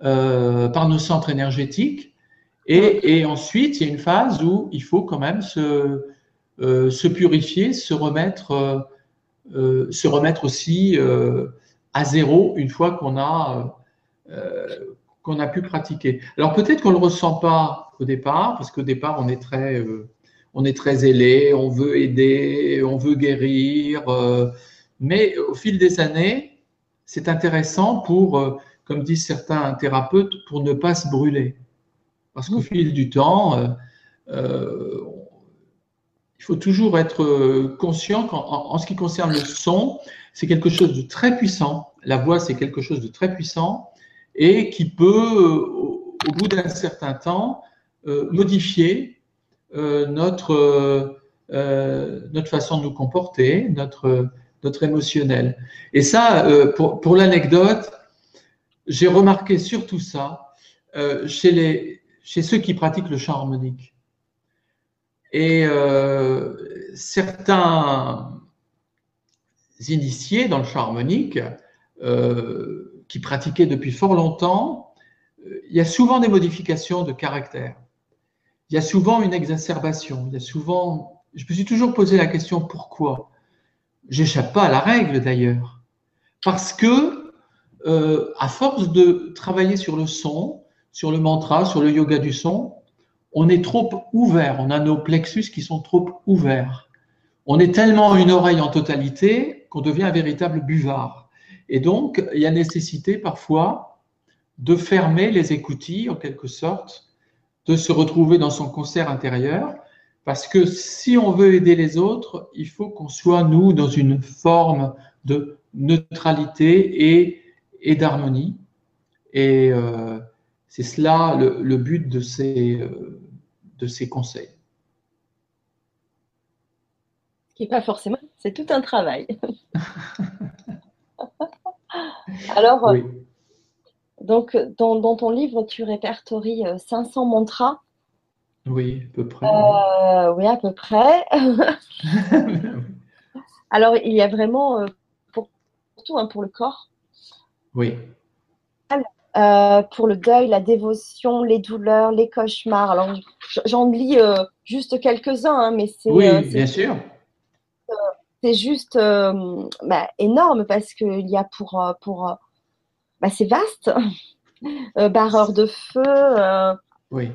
euh, par nos centres énergétiques. Et, ensuite, il y a une phase où il faut quand même se, se purifier, se remettre euh, se remettre aussi euh, à zéro une fois qu'on a, euh, qu'on a pu pratiquer. Alors peut-être qu'on ne le ressent pas au départ, parce qu'au départ, on est très, on est très ailé, on veut aider, on veut guérir, mais au fil des années, c'est intéressant pour, comme disent certains thérapeutes, pour ne pas se brûler. Parce qu'au fil du temps, euh, il faut toujours être euh, conscient qu'en en ce qui concerne le son, c'est quelque chose de très puissant. La voix, c'est quelque chose de très puissant et qui peut, euh, au, bout d'un certain temps, euh, modifier notre, notre façon de nous comporter, notre, notre émotionnel. Et ça, pour, pour l'anecdote, j'ai remarqué surtout ça chez, les, chez ceux qui pratiquent le chant harmonique. Et euh, certains initiés dans le chant harmonique euh, qui pratiquaient depuis fort longtemps, euh, il y a souvent des modifications de caractère. Il y a souvent une exacerbation. Il y a souvent. Je me suis toujours posé la question pourquoi? J'échappe pas à la règle d'ailleurs, parce que euh, à force de travailler sur le son, sur le mantra, sur le yoga du son, on est trop ouvert. On a nos plexus qui sont trop ouverts. On est tellement une oreille en totalité qu'on devient un véritable buvard. Et donc, il y a nécessité parfois de fermer les écoutilles, en quelque sorte, de se retrouver dans son concert intérieur, parce que si on veut aider les autres, il faut qu'on soit, nous, dans une forme de neutralité et, et d'harmonie. Et euh, c'est cela le, but de ces, euh, de ces conseils. Qui n'est pas forcément, c'est tout un travail. (laughs) Alors, euh, donc, dans, ton livre, tu répertories 500 euh, mantras. Oui, à peu près. Euh, oui, à peu près. (laughs) Alors, il y a vraiment pour, tout, hein, pour le corps. Oui. pour le deuil, la dévotion, les douleurs, les cauchemars. Alors, j'en lis juste quelques-uns, hein, mais c'est. Oui, bien sûr c'est juste euh, bah, énorme parce qu'il y a pour. Euh, pour euh, bah, c'est vaste. (laughs) barreur de feu. oui.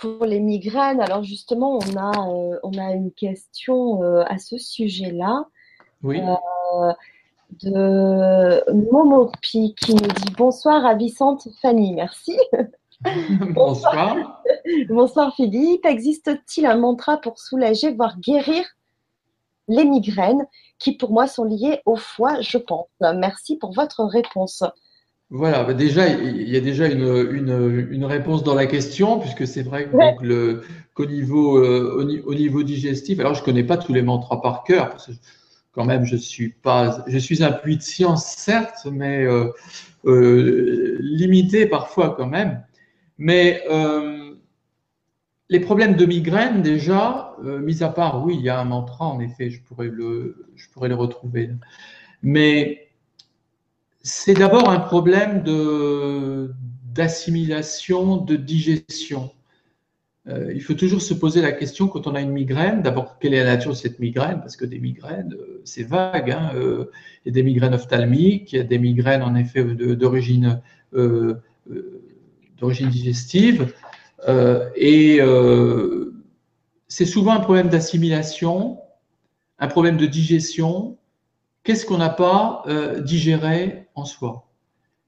Pour les migraines, alors justement, on a, on a une question à ce sujet-là. Oui. de Momopi qui nous dit bonsoir ravissante Fanny, merci. (laughs) bonsoir. bonsoir Philippe. Existe-t-il un mantra pour soulager, voire guérir les migraines qui pour moi sont liées au foie, je pense. Merci pour votre réponse. Voilà, bah déjà, il y a déjà une, une, réponse dans la question, puisque c'est vrai qu'au niveau, euh, au, niveau digestif, alors je ne connais pas tous les mantras par cœur, parce que quand même, je suis, pas, je suis un puits de science, certes, mais euh, euh, limité parfois quand même. Mais les problèmes de migraine, déjà, euh, mis à part, oui, il y a un mantra, en effet, je pourrais le, je pourrais le retrouver. Mais c'est d'abord un problème d'assimilation, de digestion. Euh, il faut toujours se poser la question quand on a une migraine, d'abord, quelle est la nature de cette migraine? Parce que des migraines, euh, c'est vague. Hein, il y a des migraines ophtalmiques, il y a des migraines, en effet, d'origine, d'origine digestive. Euh, et euh, c'est souvent un problème d'assimilation, un problème de digestion. Qu'est-ce qu'on n'a pas euh, digéré en soi?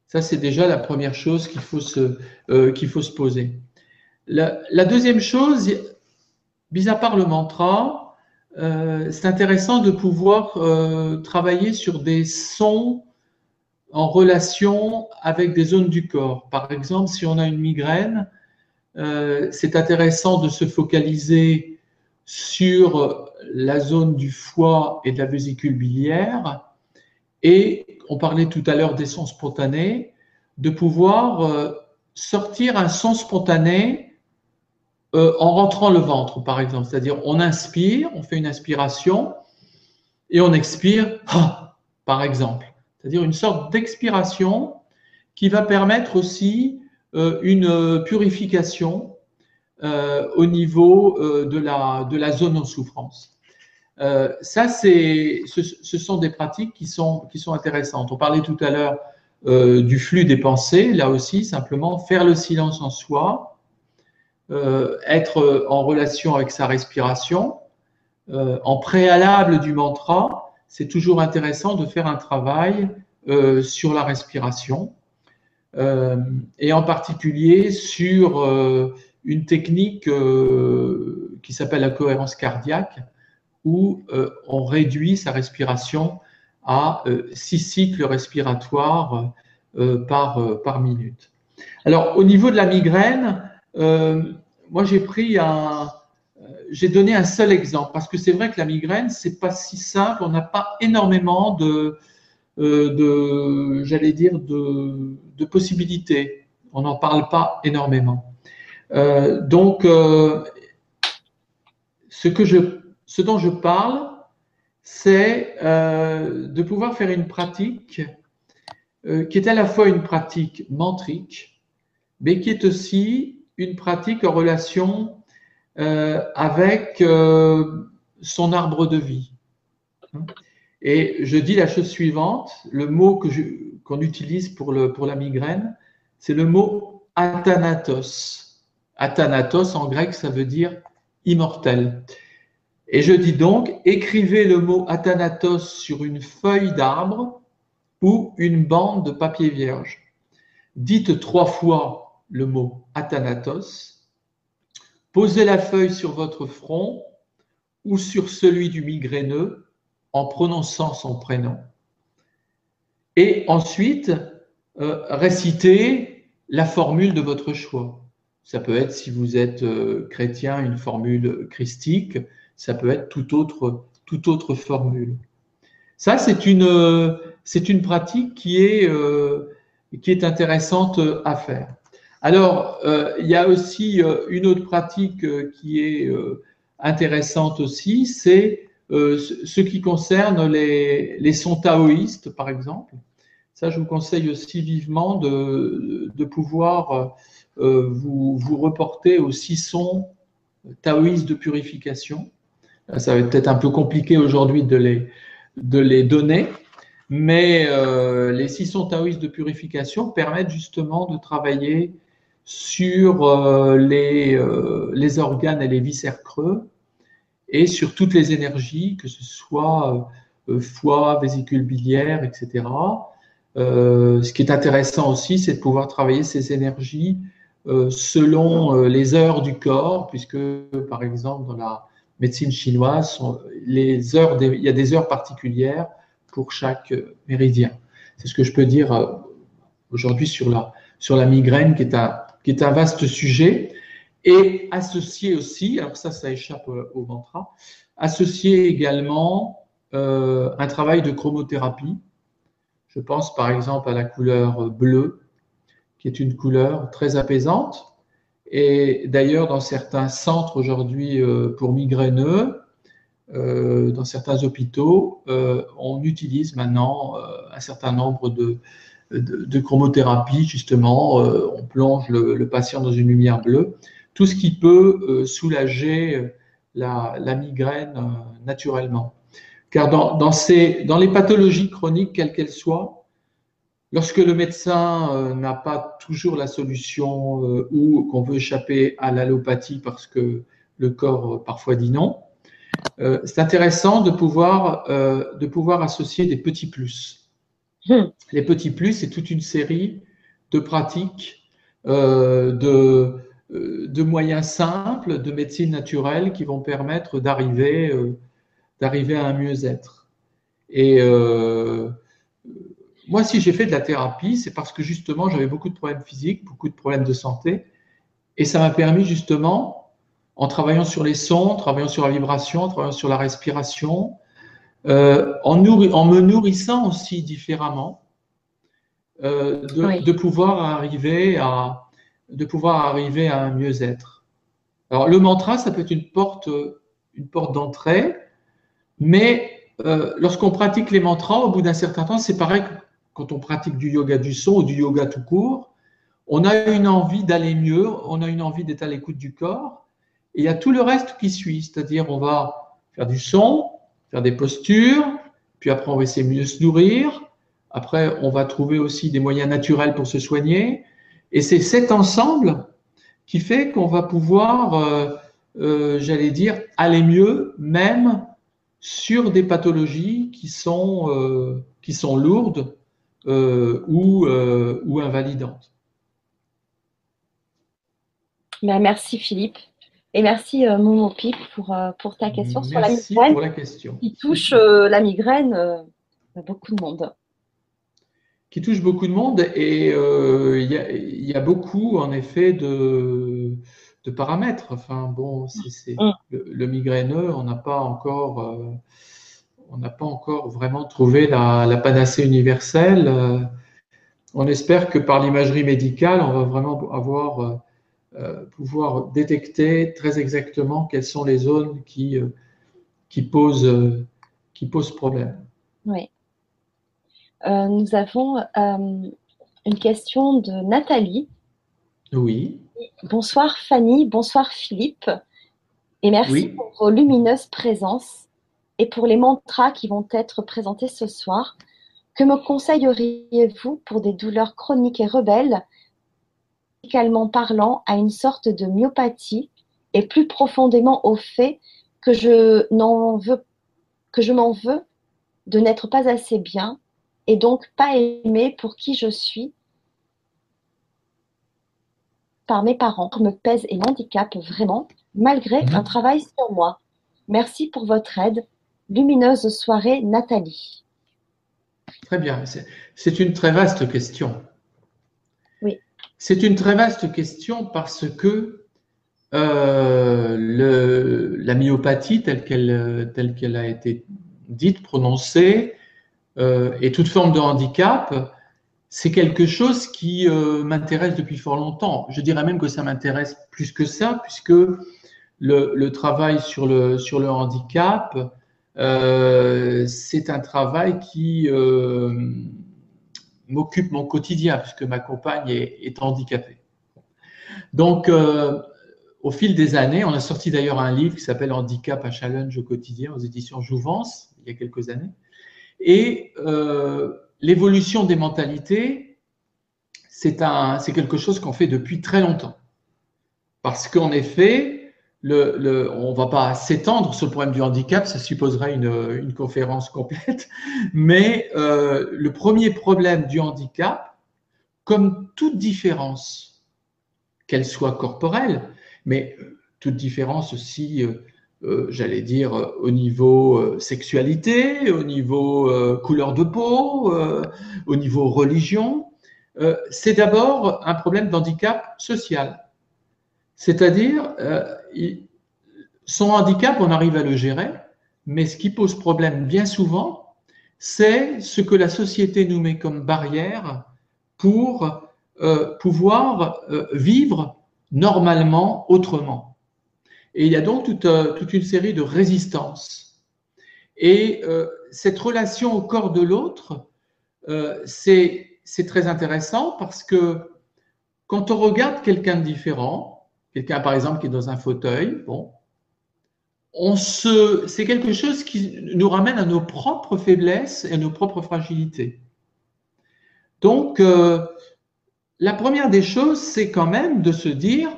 Ça, c'est déjà la première chose qu'il faut, se, qu'il faut se poser. La, deuxième chose, mis à part le mantra, c'est intéressant de pouvoir travailler sur des sons en relation avec des zones du corps. Par exemple, si on a une migraine, euh, c'est intéressant de se focaliser sur la zone du foie et de la vésicule biliaire. Et on parlait tout à l'heure des sons spontanés, de pouvoir euh, sortir un son spontané euh, en rentrant le ventre, par exemple. C'est-à-dire, on inspire, on fait une inspiration et on expire, (laughs) ah, par exemple. C'est-à-dire une sorte d'expiration qui va permettre aussi une euh, purification euh, au niveau de, la, de la zone en souffrance. ça, ce, sont des pratiques qui sont, qui sont intéressantes. On parlait tout à l'heure du flux des pensées. Là aussi, simplement faire le silence en soi, être en relation avec sa respiration. en préalable du mantra, c'est toujours intéressant de faire un travail sur la respiration euh, et en particulier sur euh, une technique euh, qui s'appelle la cohérence cardiaque, où on réduit sa respiration à six cycles respiratoires par, par minute. Alors, au niveau de la migraine, moi j'ai pris un, j'ai donné un seul exemple parce que c'est vrai que la migraine c'est pas si simple, on n'a pas énormément de, euh, de, j'allais dire, de, possibilités. On n'en parle pas énormément. Euh, donc, euh, ce dont je parle, c'est de pouvoir faire une pratique qui est à la fois une pratique mantrique, mais qui est aussi une pratique en relation avec son arbre de vie. Et je dis la chose suivante, le mot qu'on utilise pour, le, pour la migraine, c'est le mot athanatos. Athanatos en grec, ça veut dire immortel. Et je dis donc, écrivez le mot athanatos sur une feuille d'arbre ou une bande de papier vierge. Dites trois fois le mot athanatos. Posez la feuille sur votre front ou sur celui du migraineux en prononçant son prénom. Et ensuite, euh, récitez la formule de votre choix. Ça peut être, si vous êtes euh, chrétien, une formule christique, ça peut être toute autre, toute autre formule. Ça, c'est une, c'est une pratique qui est, euh, qui est intéressante à faire. Alors, il y a aussi une autre pratique qui est intéressante aussi, c'est euh, ce qui concerne les, sons taoïstes, par exemple, ça, je vous conseille aussi vivement de, pouvoir euh, vous, reporter aux six sons taoïstes de purification. Ça va être peut-être un peu compliqué aujourd'hui de les, de les donner, mais euh, les six sons taoïstes de purification permettent justement de travailler sur euh, les, euh, les organes et les viscères creux et sur toutes les énergies, que ce soit euh, foie, vésicule biliaire, etc. Euh, ce qui est intéressant aussi, c'est de pouvoir travailler ces énergies euh, selon les heures du corps, puisque par exemple dans la médecine chinoise, les heures il y a des heures particulières pour chaque méridien. C'est ce que je peux dire aujourd'hui sur la, sur la migraine, qui est, un, qui est un vaste sujet. Et associer aussi, alors ça, ça échappe au mantra, associer également euh, un travail de chromothérapie. Je pense par exemple à la couleur bleue, qui est une couleur très apaisante. Et d'ailleurs, dans certains centres aujourd'hui euh, pour migraineux, euh, dans certains hôpitaux, on utilise maintenant un certain nombre de, de, chromothérapie, justement. on plonge le, patient dans une lumière bleue tout ce qui peut euh, soulager euh, la, migraine euh, naturellement. Car dans, dans, dans, les pathologies chroniques, quelles qu'elles soient, lorsque le médecin n'a pas toujours la solution ou qu'on veut échapper à l'allopathie parce que le corps parfois dit non, c'est intéressant de pouvoir, de pouvoir associer des petits plus. Hmm. Les petits plus, c'est toute une série de pratiques, de, de moyens simples de médecine naturelle qui vont permettre d'arriver euh, d'arriver à un mieux-être. Et euh, moi, si j'ai fait de la thérapie, c'est parce que justement, j'avais beaucoup de problèmes physiques, beaucoup de problèmes de santé, et ça m'a permis justement, en travaillant sur les sons, en travaillant sur la vibration, en travaillant sur la respiration, en, en, me nourrissant aussi différemment, de, de, pouvoir arriver à, de pouvoir arriver à un mieux-être. Alors le mantra, ça peut être une porte, une porte d'entrée, mais euh, lorsqu'on pratique les mantras, au bout d'un certain temps, c'est pareil que quand on pratique du yoga du son ou du yoga tout court, on a une envie d'aller mieux, on a une envie d'être à l'écoute du corps, et il y a tout le reste qui suit, c'est-à-dire on va faire du son, faire des postures, puis après on va essayer mieux se nourrir, après on va trouver aussi des moyens naturels pour se soigner, et c'est cet ensemble qui fait qu'on va pouvoir, euh, euh, j'allais dire, aller mieux, même sur des pathologies qui sont, euh, qui sont lourdes ou, ou invalidantes. Ben, merci Philippe. Et merci Momo Pic pour, pour ta question sur la migraine. Pour la question. Qui touche la migraine beaucoup de monde qui touche beaucoup de monde et euh, il y, a, beaucoup en effet de, de paramètres. Enfin bon, c'est mm. le, migraineux, on n'a pas encore, euh, on n'a pas encore vraiment trouvé la, panacée universelle. Euh, on espère que par l'imagerie médicale, on va vraiment avoir pouvoir détecter très exactement quelles sont les zones qui qui pose, qui pose problème. Oui. Nous avons une question de Nathalie. Oui. Bonsoir Fanny, bonsoir Philippe. Et merci pour vos lumineuses présences et pour les mantras qui vont être présentés ce soir. Que me conseilleriez-vous pour des douleurs chroniques et rebelles, médicalement parlant, à une sorte de myopathie et plus profondément au fait que je n'en veux que je m'en veux de n'être pas assez bien et donc pas aimé pour qui je suis par mes parents me pèse et m'handicape vraiment malgré mhm. un travail sur moi. Merci pour votre aide. Lumineuse soirée, Nathalie. Très bien. C'est une très vaste question. Oui. C'est une très vaste question parce que euh, le, la myopathie telle qu'elle telle qu'elle a été dite, prononcée, euh, et toute forme de handicap, c'est quelque chose qui euh, m'intéresse depuis fort longtemps. Je dirais même que ça m'intéresse plus que ça, puisque le, travail sur le, handicap euh, c'est un travail qui m'occupe mon quotidien puisque ma compagne est, handicapée. Donc, au fil des années, on a sorti d'ailleurs un livre qui s'appelle Handicap à challenge au quotidien aux éditions Jouvence il y a quelques années. Et l'évolution des mentalités, c'est quelque chose qu'on fait depuis très longtemps. Parce qu'en effet, le, on ne va pas s'étendre sur le problème du handicap, ça supposerait une, conférence complète, (laughs) mais euh, le premier problème du handicap, comme toute différence, qu'elle soit corporelle, mais toute différence aussi, euh, euh, j'allais dire, au niveau sexualité, au niveau couleur de peau, au niveau religion, c'est d'abord un problème d'handicap social. C'est-à-dire, son handicap, on arrive à le gérer, mais ce qui pose problème bien souvent, c'est ce que la société nous met comme barrière pour euh, pouvoir euh, vivre normalement autrement. Et il y a donc toute, euh, une série de résistances. Et cette relation au corps de l'autre, c'est très intéressant parce que quand on regarde quelqu'un de différent, quelqu'un par exemple qui est dans un fauteuil, bon, c'est quelque chose qui nous ramène à nos propres faiblesses et à nos propres fragilités. Donc, euh, la première des choses, c'est quand même de se dire,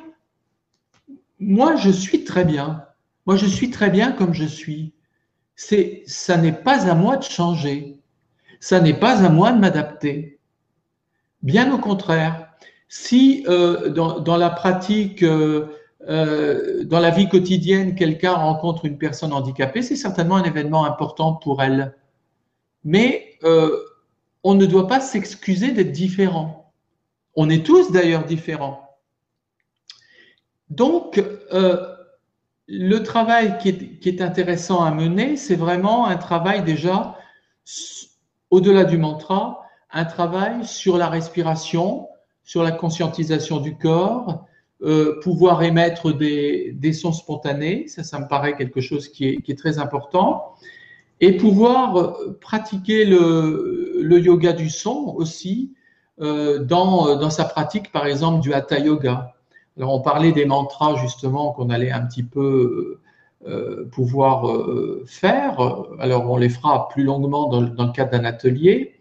moi, je suis très bien. Moi, je suis très bien comme je suis. C'est, ça n'est pas à moi de changer. Ça n'est pas à moi de m'adapter. Bien au contraire si euh, dans, la pratique, euh, euh, dans la vie quotidienne, quelqu'un rencontre une personne handicapée, c'est certainement un événement important pour elle. Mais on ne doit pas s'excuser d'être différent. On est tous d'ailleurs différents. Donc, le travail qui est, intéressant à mener, c'est vraiment un travail déjà, au-delà du mantra, un travail sur la respiration, sur la conscientisation du corps, euh, pouvoir émettre des, sons spontanés, ça, ça me paraît quelque chose qui est, très important, et pouvoir euh, pratiquer le, yoga du son aussi euh, dans, dans, sa pratique, par exemple, du hatha yoga. Alors, on parlait des mantras justement qu'on allait un petit peu pouvoir faire. Alors, on les fera plus longuement dans, le cadre d'un atelier.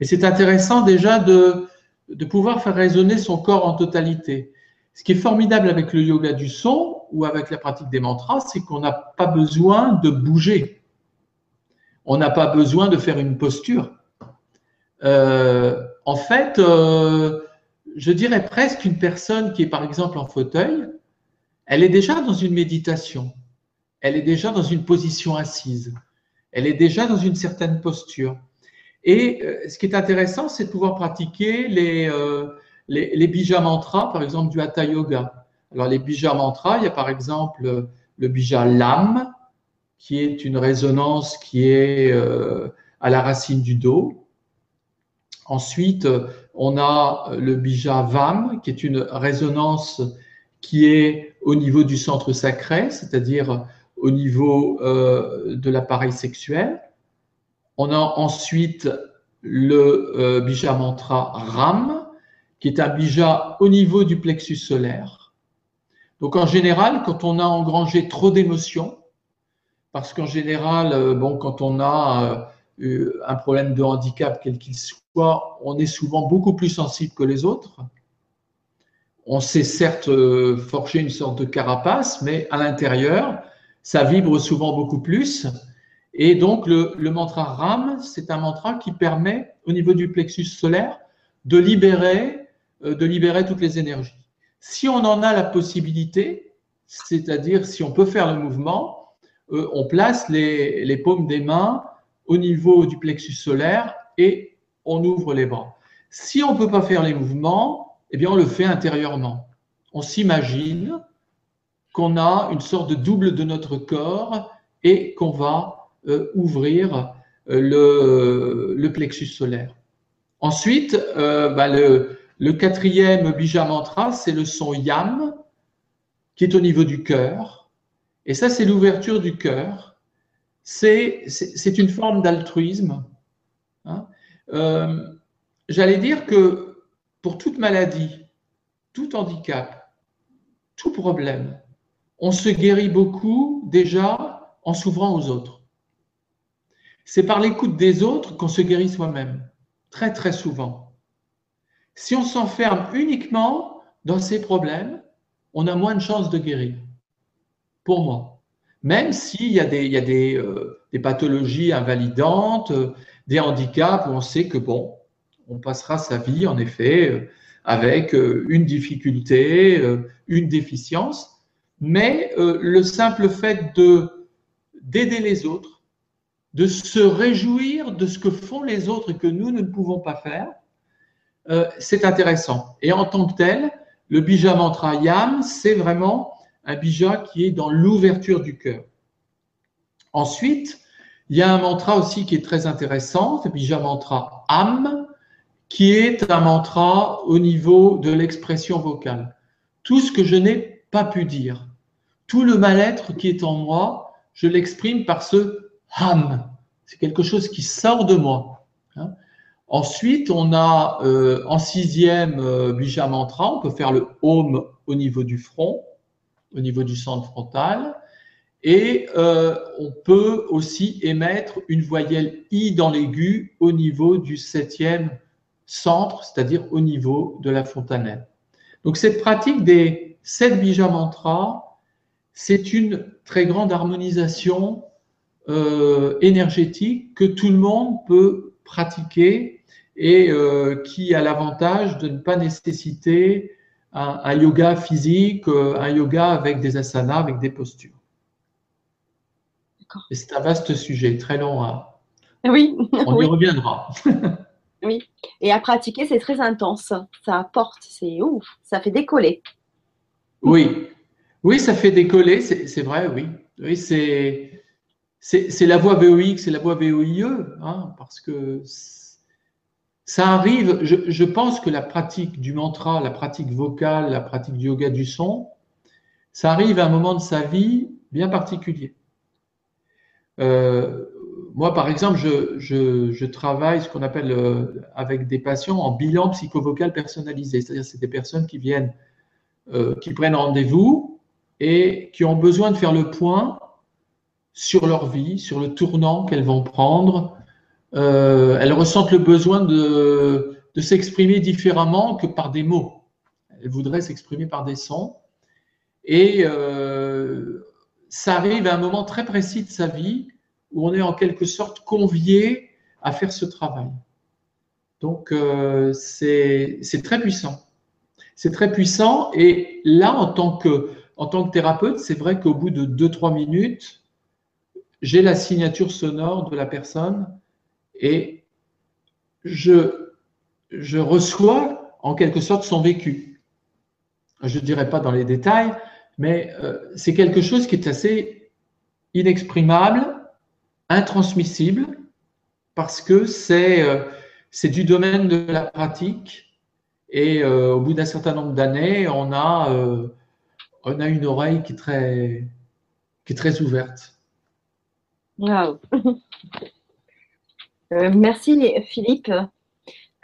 Mais c'est intéressant déjà de, pouvoir faire résonner son corps en totalité. Ce qui est formidable avec le yoga du son ou avec la pratique des mantras, c'est qu'on n'a pas besoin de bouger. On n'a pas besoin de faire une posture. Euh, en fait, euh, je dirais presque une personne qui est par exemple en fauteuil, elle est déjà dans une méditation. Elle est déjà dans une position assise. Elle est déjà dans une certaine posture. Et euh, ce qui est intéressant, c'est de pouvoir pratiquer les, euh, les, bija mantras, par exemple du hatha yoga. Alors les bija mantras, il y a par exemple le bija lam, qui est une résonance qui est euh, à la racine du dos. Ensuite, on a le bija vam, qui est une résonance qui est au niveau du centre sacré, c'est-à-dire au niveau de l'appareil sexuel. On a ensuite le bija mantra Ram, qui est un bija au niveau du plexus solaire. Donc en général, quand on a engrangé trop d'émotions, parce qu'en général, bon, quand on a un problème de handicap quel qu'il soit, on est souvent beaucoup plus sensible que les autres. On sait certes euh, forger une sorte de carapace, mais à l'intérieur, ça vibre souvent beaucoup plus. Et donc, le, mantra RAM, c'est un mantra qui permet, au niveau du plexus solaire, de libérer, euh, de libérer toutes les énergies. Si on en a la possibilité, c'est-à-dire si on peut faire le mouvement, euh, on place les, les paumes des mains au niveau du plexus solaire et on ouvre les bras. Si on ne peut pas faire les mouvements, eh bien on le fait intérieurement. On s'imagine qu'on a une sorte de double de notre corps et qu'on va euh, ouvrir euh, le, plexus solaire. Ensuite, euh, bah, le, le, quatrième bija mantra, c'est le son yam, qui est au niveau du cœur. Et ça, c'est l'ouverture du cœur c'est une forme d'altruisme. Hein. Euh, j'allais dire que pour toute maladie, tout handicap, tout problème, on se guérit beaucoup déjà en s'ouvrant aux autres. C'est par l'écoute des autres qu'on se guérit soi-même, très très souvent. Si on s'enferme uniquement dans ces problèmes, on a moins de chances de guérir, pour moi même s'il y a des, euh, pathologies invalidantes, euh, des handicaps on sait que, bon, on passera sa vie, en effet, euh, avec une difficulté, une déficience, mais le simple fait de d'aider les autres, de se réjouir de ce que font les autres et que nous, nous ne pouvons pas faire, c'est intéressant. Et en tant que tel, le bija mantra yam, c'est vraiment un bija qui est dans l'ouverture du cœur. Ensuite, il y a un mantra aussi qui est très intéressant, le bija mantra Am, qui est un mantra au niveau de l'expression vocale. Tout ce que je n'ai pas pu dire, tout le mal-être qui est en moi, je l'exprime par ce Ham. C'est quelque chose qui sort de moi. Hein. Ensuite, on a euh, en sixième euh, bija mantra, on peut faire le Om au niveau du front au niveau du centre frontal. Et euh, on peut aussi émettre une voyelle I dans l'aigu au niveau du septième centre, c'est-à-dire au niveau de la fontanelle. Donc cette pratique des sept bija mantras, c'est une très grande harmonisation euh, énergétique que tout le monde peut pratiquer et euh, qui a l'avantage de ne pas nécessiter un, yoga physique, euh, un yoga avec des asanas, avec des postures. C'est un vaste sujet, très long. À... (laughs) Oui. On y reviendra. (laughs) oui. Et à pratiquer, c'est très intense. Ça apporte, c'est ouf, ça fait décoller. Oui. Oui, ça fait décoller, c'est vrai, oui. Oui, c'est c'est la voie VOX, c'est la voie VOIE, hein, parce que ça arrive, je, pense que la pratique du mantra, la pratique vocale, la pratique du yoga du son, ça arrive à un moment de sa vie bien particulier. Euh, moi, par exemple, je, travaille ce qu'on appelle euh, avec des patients en bilan psychovocal personnalisé, c'est-à-dire c'est des personnes qui viennent, euh, qui prennent rendez-vous et qui ont besoin de faire le point sur leur vie, sur le tournant qu'elles vont prendre, elles ressentent le besoin de, de s'exprimer différemment que par des mots. Elles voudraient s'exprimer par des sons. Et ça arrive à un moment très précis de sa vie où on est en quelque sorte convié à faire ce travail. Donc euh, c'est très puissant. C'est très puissant. Et là, en tant que, thérapeute, c'est vrai qu'au bout de 2-3 minutes, j'ai la signature sonore de la personne et je, je reçois en quelque sorte son vécu. Je ne dirais pas dans les détails, mais euh, c'est quelque chose qui est assez inexprimable, intransmissible, parce que c'est euh, du domaine de la pratique. Et euh, au bout d'un certain nombre d'années, on a, on a une oreille qui est très, qui est très ouverte. Wow. merci Philippe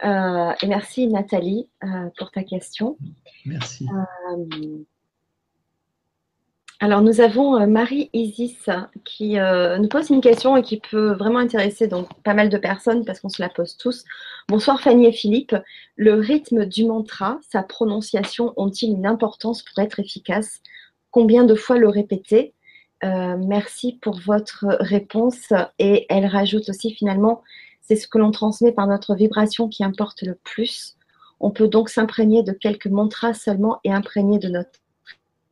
et merci Nathalie pour ta question. Merci. Alors, nous avons euh, Marie-Isis qui euh, nous pose une question et qui peut vraiment intéresser donc pas mal de personnes parce qu'on se la pose tous. Bonsoir Fanny et Philippe. Le rythme du mantra, sa prononciation ont-ils une importance pour être efficace? Combien de fois le répéter? Euh, Merci pour votre réponse. Et elle rajoute aussi finalement, c'est ce que l'on transmet par notre vibration qui importe le plus. On peut donc s'imprégner de quelques mantras seulement et imprégner de notre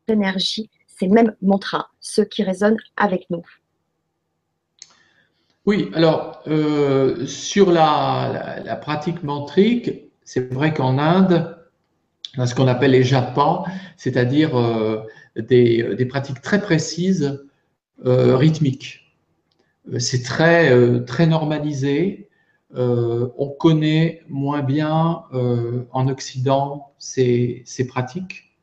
énergie ces mêmes mantras, ceux qui résonnent avec nous. Oui, alors euh, sur la, pratique mantrique, c'est vrai qu'en Inde, dans ce qu'on appelle les japas, c'est-à-dire euh, des, pratiques très précises, euh, rythmiques. C'est très, très normalisé. on connaît moins bien en Occident ces, ces pratiques.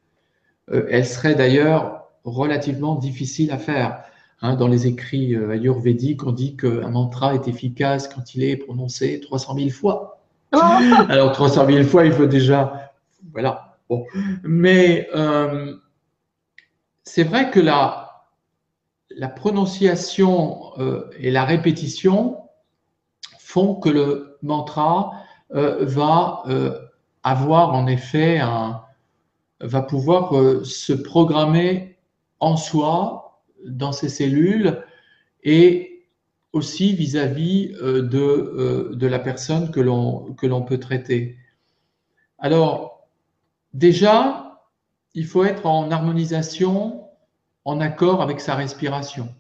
elles seraient d'ailleurs relativement difficile à faire. Hein, dans les écrits euh, ayurvédiques, on dit qu'un mantra est efficace quand il est prononcé 300 000 fois. (laughs) Alors 300 000 fois, il faut déjà... Voilà. Bon. Mais euh, c'est vrai que la, la prononciation euh, et la répétition font que le mantra va avoir en effet un, va pouvoir se programmer en soi, dans ses cellules, et aussi vis-à-vis euh, de, euh, de la personne que l'on peut traiter. Alors, déjà, il faut être en harmonisation, en accord avec sa respiration.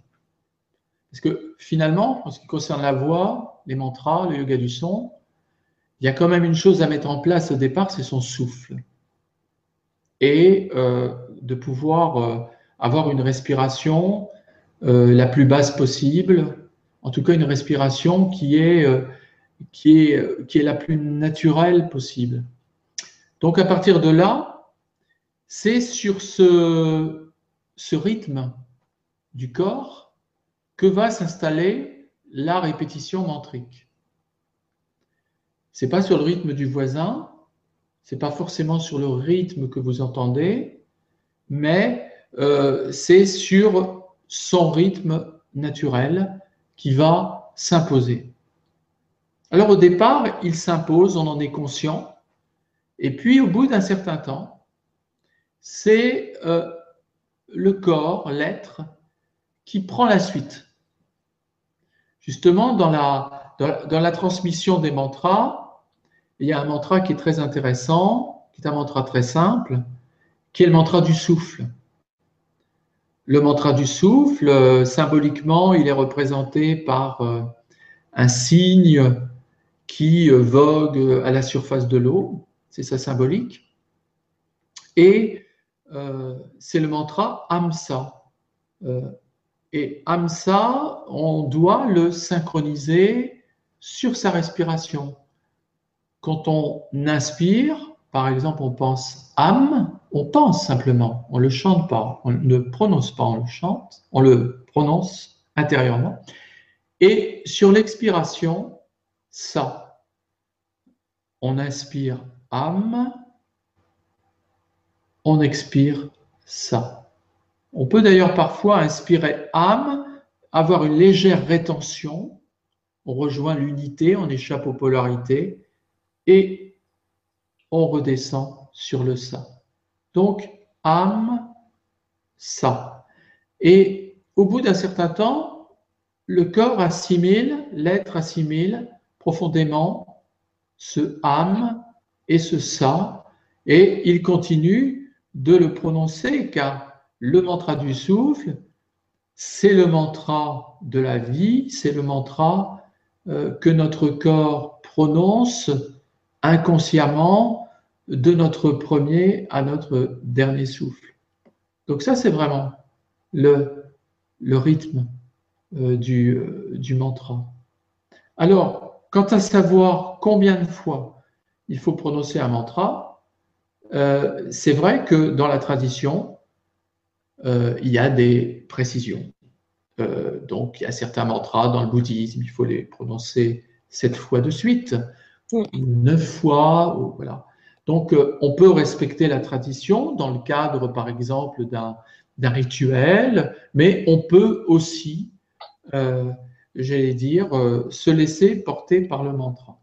Parce que finalement, en ce qui concerne la voix, les mantras, le yoga du son, il y a quand même une chose à mettre en place au départ, c'est son souffle. Et euh, de pouvoir avoir une respiration euh, la plus basse possible, en tout cas une respiration qui est, euh, qui est, qui est la plus naturelle possible. Donc à partir de là, c'est sur ce, ce rythme du corps que va s'installer la répétition mantrique. C'est pas sur le rythme du voisin, c'est pas forcément sur le rythme que vous entendez, mais euh, c'est sur son rythme naturel qui va s'imposer. Alors au départ, il s'impose, on en est conscient, et puis au bout d'un certain temps, c'est euh, le corps, l'être, qui prend la suite. Justement, dans la, dans la transmission des mantras, il y a un mantra qui est très intéressant, qui est un mantra très simple, qui est le mantra du souffle. Le mantra du souffle, euh, symboliquement, il est représenté par euh, un cygne qui euh, vogue à la surface de l'eau, c'est sa symbolique. Et c'est le mantra Amsa. et Amsa, on doit le synchroniser sur sa respiration. Quand on inspire, par exemple, on pense âme, on pense simplement, on ne le chante pas, on ne prononce pas, on le chante, on le prononce intérieurement. Et sur l'expiration, ça. On inspire âme, on expire ça. On peut d'ailleurs parfois inspirer âme, avoir une légère rétention, on rejoint l'unité, on échappe aux polarités, et on redescend sur le ça. Donc, âme, ça. Et au bout d'un certain temps, le corps assimile, l'être assimile profondément ce âme et ce ça, et il continue de le prononcer car le mantra du souffle, c'est le mantra de la vie, c'est le mantra euh, que notre corps prononce inconsciemment de notre premier à notre dernier souffle. Donc ça, c'est vraiment le, le rythme euh, du, euh, du mantra. Alors, quant à savoir combien de fois il faut prononcer un mantra, euh, c'est vrai que dans la tradition, il y a des précisions. donc, il y a certains mantras dans le bouddhisme, il faut les prononcer sept fois de suite, neuf fois, voilà. Donc, on peut respecter la tradition dans le cadre, par exemple, d'un rituel, mais on peut aussi, j'allais dire, se laisser porter par le mantra.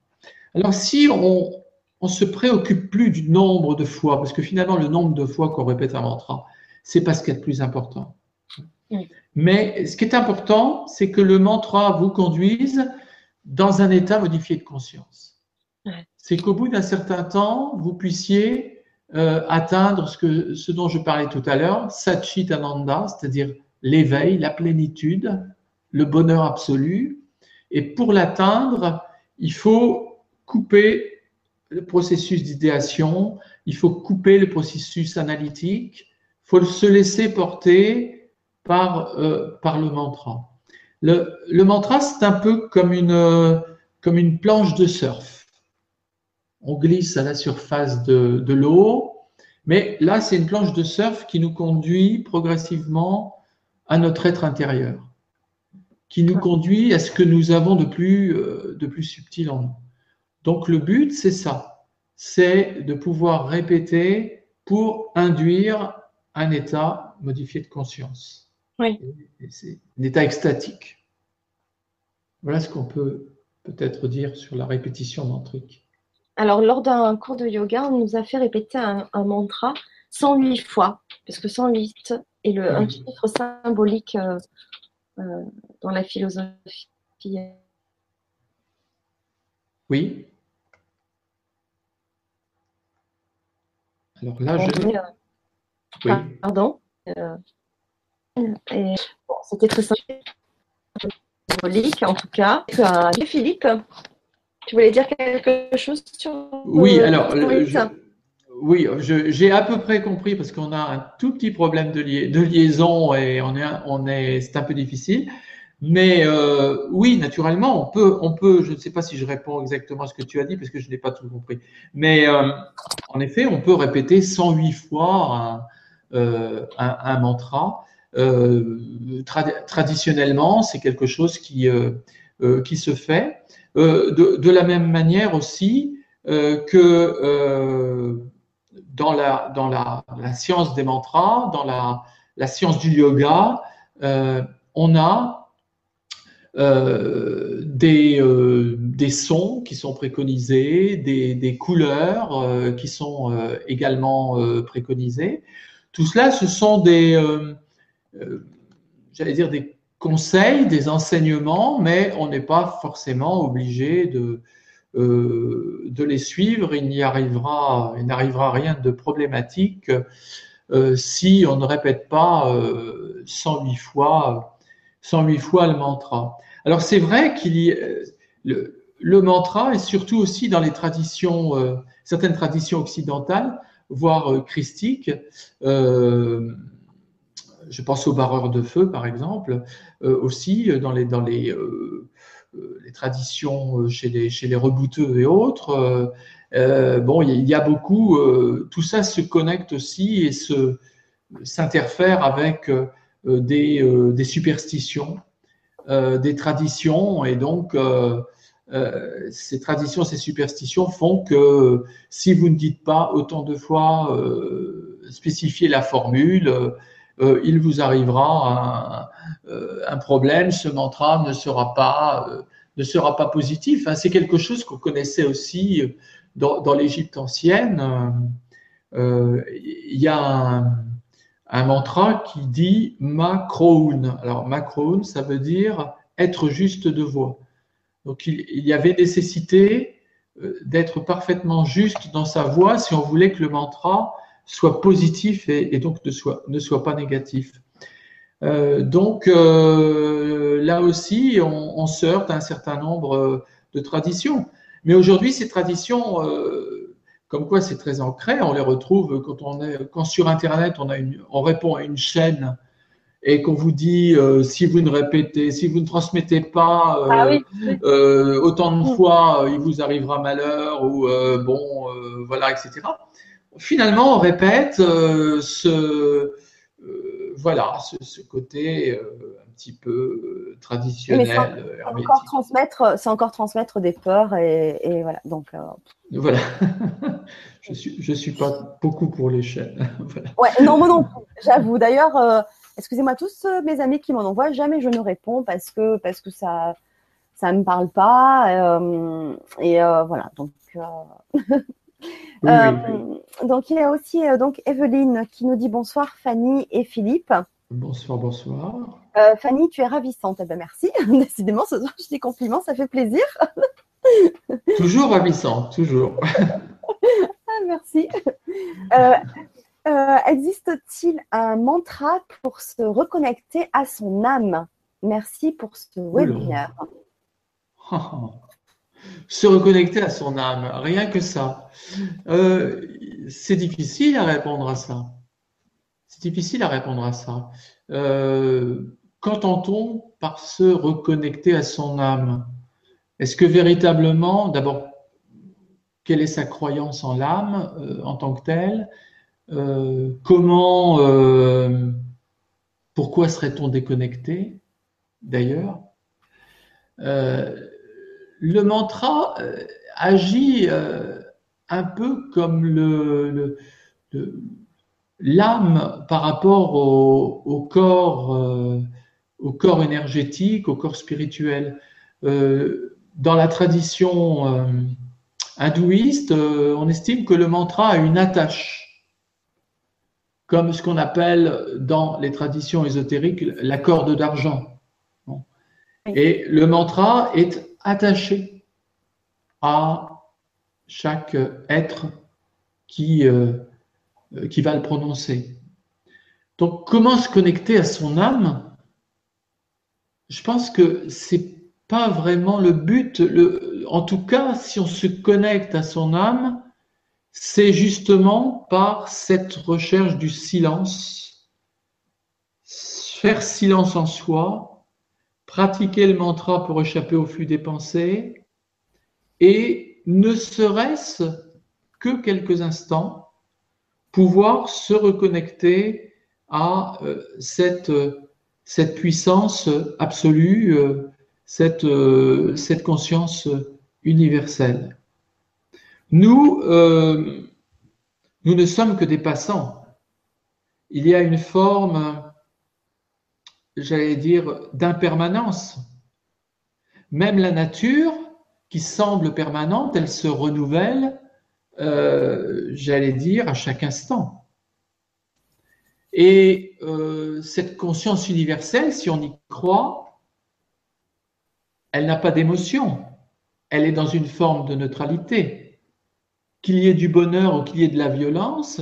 Alors, si on, on se préoccupe plus du nombre de fois, parce que finalement, le nombre de fois qu'on répète un mantra, c'est pas ce qui est le plus important. Mais ce qui est important, c'est que le mantra vous conduise dans un état modifié de conscience. C'est qu'au bout d'un certain temps, vous puissiez euh, atteindre ce, que, ce dont je parlais tout à l'heure, Satchitananda, c'est-à-dire l'éveil, la plénitude, le bonheur absolu. Et pour l'atteindre, il faut couper le processus d'idéation, il faut couper le processus analytique, il faut se laisser porter par, euh, par le mantra. Le, le mantra, c'est un peu comme une, comme une planche de surf. On glisse à la surface de, de l'eau, mais là, c'est une planche de surf qui nous conduit progressivement à notre être intérieur, qui nous conduit à ce que nous avons de plus, euh, de plus subtil en nous. Donc le but, c'est ça, c'est de pouvoir répéter pour induire un état modifié de conscience. Oui. C'est un état extatique. Voilà ce qu'on peut peut-être dire sur la répétition mantrique. Alors, lors d'un cours de yoga, on nous a fait répéter un, mantra 108 fois, parce que 108 est le, un chiffre symbolique euh, euh, dans la philosophie. Oui. Alors là, je. Euh, oui. Pardon. Euh, c'était très symbolique en tout cas. Philippe, tu voulais dire quelque chose sur. Oui, alors. oui, j'ai à peu près compris parce qu'on a un tout petit problème de, de liaison et on est, on est, c'est un peu difficile. Mais euh, oui, naturellement, on peut, on peut. Je ne sais pas si je réponds exactement à ce que tu as dit parce que je n'ai pas tout compris. Mais euh, en effet, on peut répéter 108 fois un, euh, un, un mantra. Traditionnellement, c'est quelque chose qui qui se fait. De, de, la même manière aussi que dans la dans la, science des mantras, dans la science du yoga, on a euh, des, euh, sons qui sont préconisés, des, couleurs euh, qui sont également préconisées. Tout cela, ce sont des, des conseils, des enseignements, mais on n'est pas forcément obligé de, de les suivre. Il n'y arrivera, il n'arrivera rien de problématique si on ne répète pas 108 fois 108 fois le mantra. Alors c'est vrai qu'il y euh, le, le, mantra, et surtout aussi dans les traditions, euh, certaines traditions occidentales, voire euh, christiques, euh, je pense aux barreurs de feu par exemple, euh, aussi dans les, dans les, les traditions chez les, chez les rebouteux et autres. bon, il y a beaucoup, tout ça se connecte aussi et s'interfère avec des, des superstitions euh, des traditions et donc euh, euh, ces traditions, ces superstitions font que si vous ne dites pas autant de fois spécifier la formule, il vous arrivera un, problème, ce mantra ne sera pas, ne sera pas positif. Hein, c'est quelque chose qu'on connaissait aussi dans, l'Égypte ancienne. Il y a un, mantra qui dit Makroun. Alors Makroun, ça veut dire être juste de voix. Donc il, y avait nécessité euh, d'être parfaitement juste dans sa voix si on voulait que le mantra soit positif et, donc ne soit, ne soit pas négatif. Euh, donc euh, là aussi, on, on, se heurte à un certain nombre de traditions. Mais aujourd'hui, ces traditions comme quoi c'est très ancré. On les retrouve quand on est, quand sur Internet on a une, on répond à une chaîne et qu'on vous dit euh, si vous ne répétez, si vous ne transmettez pas euh, ah euh, autant de fois, il vous arrivera malheur ou bon, voilà, etc. Finalement, on répète ce, voilà, ce, côté un petit peu traditionnel. C'est encore transmettre, c'est encore transmettre des peurs et, voilà. Donc. Voilà. (laughs) je suis, je suis pas beaucoup pour les (laughs) chaînes. voilà. Ouais, non, moi non. J'avoue. D'ailleurs, excusez-moi tous mes amis qui m'en envoient, jamais je ne réponds parce que parce que ça ça me parle pas et voilà. Donc. Euh, (laughs) donc il y a aussi euh, donc Evelyne qui nous dit bonsoir Fanny et Philippe. Bonsoir, bonsoir. Euh, Fanny, tu es ravissante. Eh ben, merci. (laughs) Décidément, ce soir, je dis compliments, ça fait plaisir. (laughs) toujours ravissante, toujours. (laughs) ah, merci. Existe-t-il un mantra pour se reconnecter à son âme? Merci pour ce webinaire. Se reconnecter à son âme, rien que ça. Euh, c'est difficile à répondre à ça. C'est difficile à répondre à ça. Euh, qu'entend-on par se reconnecter à son âme? Est-ce que véritablement, d'abord, quelle est sa croyance en l'âme euh, en tant que telle? Comment, pourquoi serait-on déconnecté d'ailleurs? Le mantra euh, agit euh, un peu comme le, l'âme par rapport au, corps, euh, au corps énergétique, au corps spirituel. dans la tradition hindouiste, on estime que le mantra a une attache, comme ce qu'on appelle dans les traditions ésotériques la corde d'argent. Et le mantra est attaché à chaque être qui, euh, qui va le prononcer. Donc, comment se connecter à son âme? Je pense que c'est pas vraiment le but. En tout cas, si on se connecte à son âme, c'est justement par cette recherche du silence, faire silence en soi, pratiquer le mantra pour échapper au flux des pensées et ne serait-ce que quelques instants pouvoir se reconnecter à euh, cette, cette puissance absolue, euh, cette, euh, cette conscience universelle. Nous, nous ne sommes que des passants. Il y a une forme j'allais dire, d'impermanence. Même la nature, qui semble permanente, elle se renouvelle, euh, j'allais dire, à chaque instant. Et euh, cette conscience universelle, si on y croit, elle n'a pas d'émotion. Elle est dans une forme de neutralité. Qu'il y ait du bonheur ou qu'il y ait de la violence,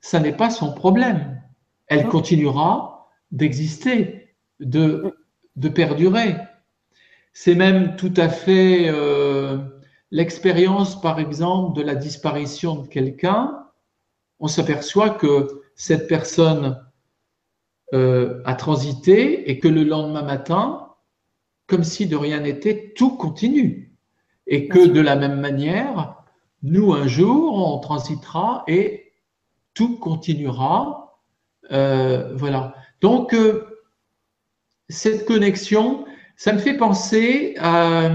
ça n'est pas son problème. Elle continuera d'exister, de, de perdurer. C'est même tout à fait euh, l'expérience, par exemple, de la disparition de quelqu'un. On s'aperçoit que cette personne euh, a transité et que le lendemain matin, comme si de rien n'était, tout continue. Et que de la même manière, nous, un jour, on transitera et tout continuera. Euh, voilà. Donc, euh, cette connexion, ça me fait penser à,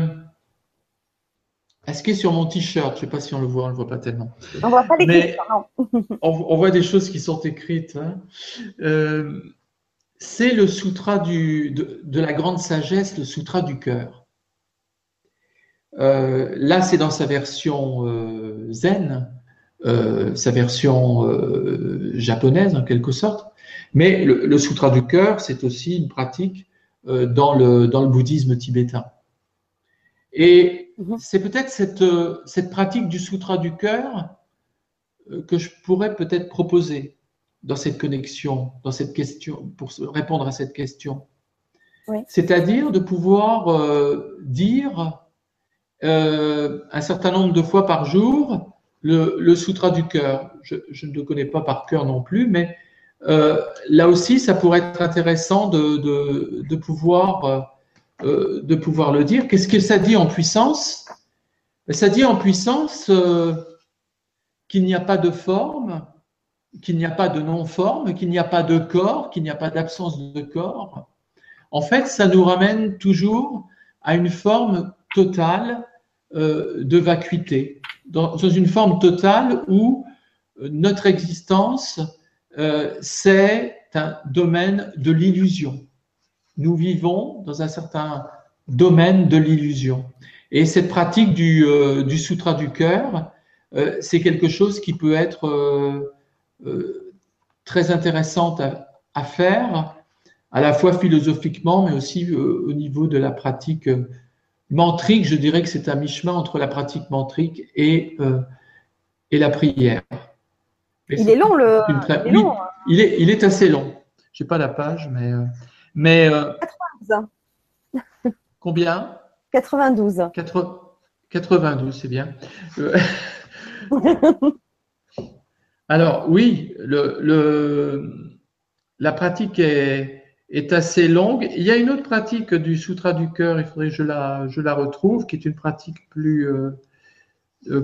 ce qui est sur mon t-shirt. Je ne sais pas si on le voit, on ne le voit pas tellement. On voit pas les (laughs) on, voit des choses qui sont écrites. Hein. Euh, c'est le sutra de, la grande sagesse, le sutra du cœur. Euh, là, c'est dans sa version zen, sa version japonaise en quelque sorte. Mais le, sutra du cœur, c'est aussi une pratique euh, dans, le, dans le bouddhisme tibétain. Et mhm. c'est peut-être cette, euh, cette pratique du sutra du cœur euh, que je pourrais peut-être proposer dans cette connexion, dans cette question, pour répondre à cette question. C'est-à-dire de pouvoir dire un certain nombre de fois par jour le, le sutra du cœur. Je, je, ne le connais pas par cœur non plus, mais euh, là aussi, ça pourrait être intéressant de, de, pouvoir, euh, de pouvoir le dire. Qu'est-ce que ça dit en puissance? Ça dit en puissance euh, qu'il n'y a pas de forme, qu'il n'y a pas de non-forme, qu'il n'y a pas de corps, qu'il n'y a pas d'absence de corps, en fait, ça nous ramène toujours à une forme totale euh, de vacuité, dans, une forme totale où euh, notre existence, euh, c'est un domaine de l'illusion. Nous vivons dans un certain domaine de l'illusion. Et cette pratique du, du sutra du cœur, c'est quelque chose qui peut être très intéressante à, faire, à la fois philosophiquement, mais aussi au niveau de la pratique mantrique, je dirais que c'est un mi-chemin entre la pratique mantrique et, euh, et la prière. Il est long, le. Il est, long. Hein. il, est, il est assez long. Je n'ai pas la page, mais. Euh, mais 92. Euh, (laughs) combien? 92. 92, c'est bien. (laughs) Alors, oui, le, le, la pratique est, est assez longue. Il y a une autre pratique du Sutra du cœur, il faudrait que je la, je la retrouve, qui est une pratique plus, euh, euh,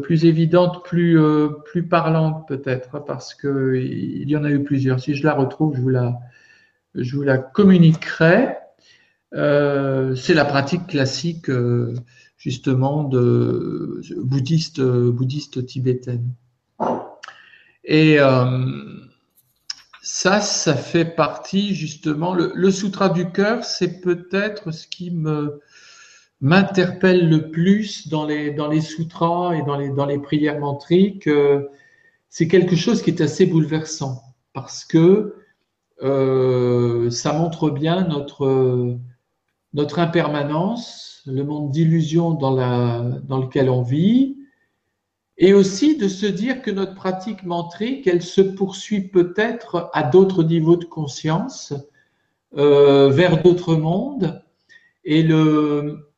plus évidente, plus, euh, plus parlante peut-être, parce qu'il y en a eu plusieurs. Si je la retrouve, je vous la, je vous la communiquerai. C'est la pratique classique justement de bouddhiste, tibétaine. Et ça, ça fait partie justement. Le, sutra du cœur, c'est peut-être ce qui me m'interpelle le plus dans les dans les sutras et dans les dans les prières mantriques. Euh, c'est quelque chose qui est assez bouleversant parce que euh, ça montre bien notre notre impermanence, le monde d'illusion dans la dans lequel on vit, et aussi de se dire que notre pratique mantrique, elle se poursuit peut-être à d'autres niveaux de conscience, euh, vers d'autres mondes. Et le,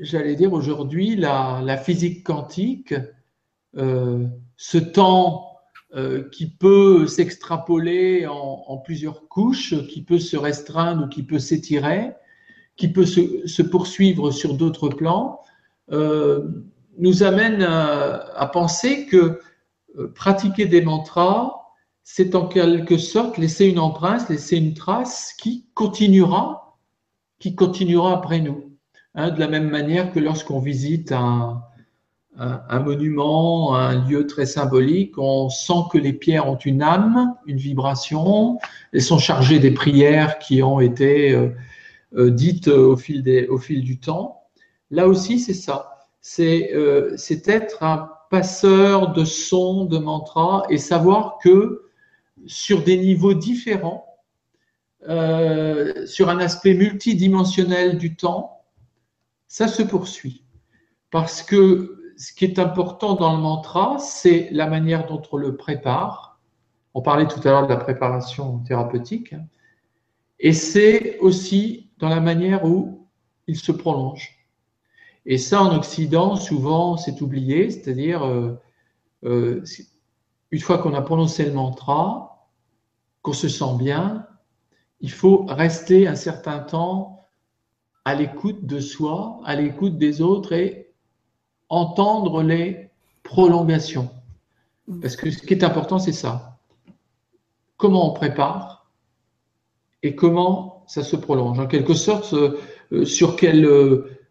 j'allais dire aujourd'hui, la, physique quantique, euh, ce temps euh, qui peut s'extrapoler en, plusieurs couches, qui peut se restreindre ou qui peut s'étirer, qui peut se, poursuivre sur d'autres plans, euh, nous amène à, penser que pratiquer des mantras, c'est en quelque sorte laisser une empreinte, laisser une trace qui continuera, qui continuera après nous. Hein, de la même manière que lorsqu'on visite un, monument, un lieu très symbolique, on sent que les pierres ont une âme, une vibration, elles sont chargées des prières qui ont été euh, euh, dites au fil, du temps. Là aussi, c'est ça euh, c'est être un passeur de sons, de mantras et savoir que sur des niveaux différents, sur un aspect multidimensionnel du temps, ça se poursuit. Parce que ce qui est important dans le mantra, c'est la manière dont on le prépare. On parlait tout à l'heure de la préparation thérapeutique. Hein. Et c'est aussi dans la manière où il se prolonge. Et ça, en Occident, souvent, c'est oublié, c'est-à-dire, euh, euh, une fois qu'on a prononcé le mantra, qu'on se sent bien, il faut rester un certain temps à l'écoute de soi, à l'écoute des autres et entendre les prolongations. Parce que ce qui est important, c'est ça. Comment on prépare et comment ça se prolonge. En quelque sorte, euh, sur quel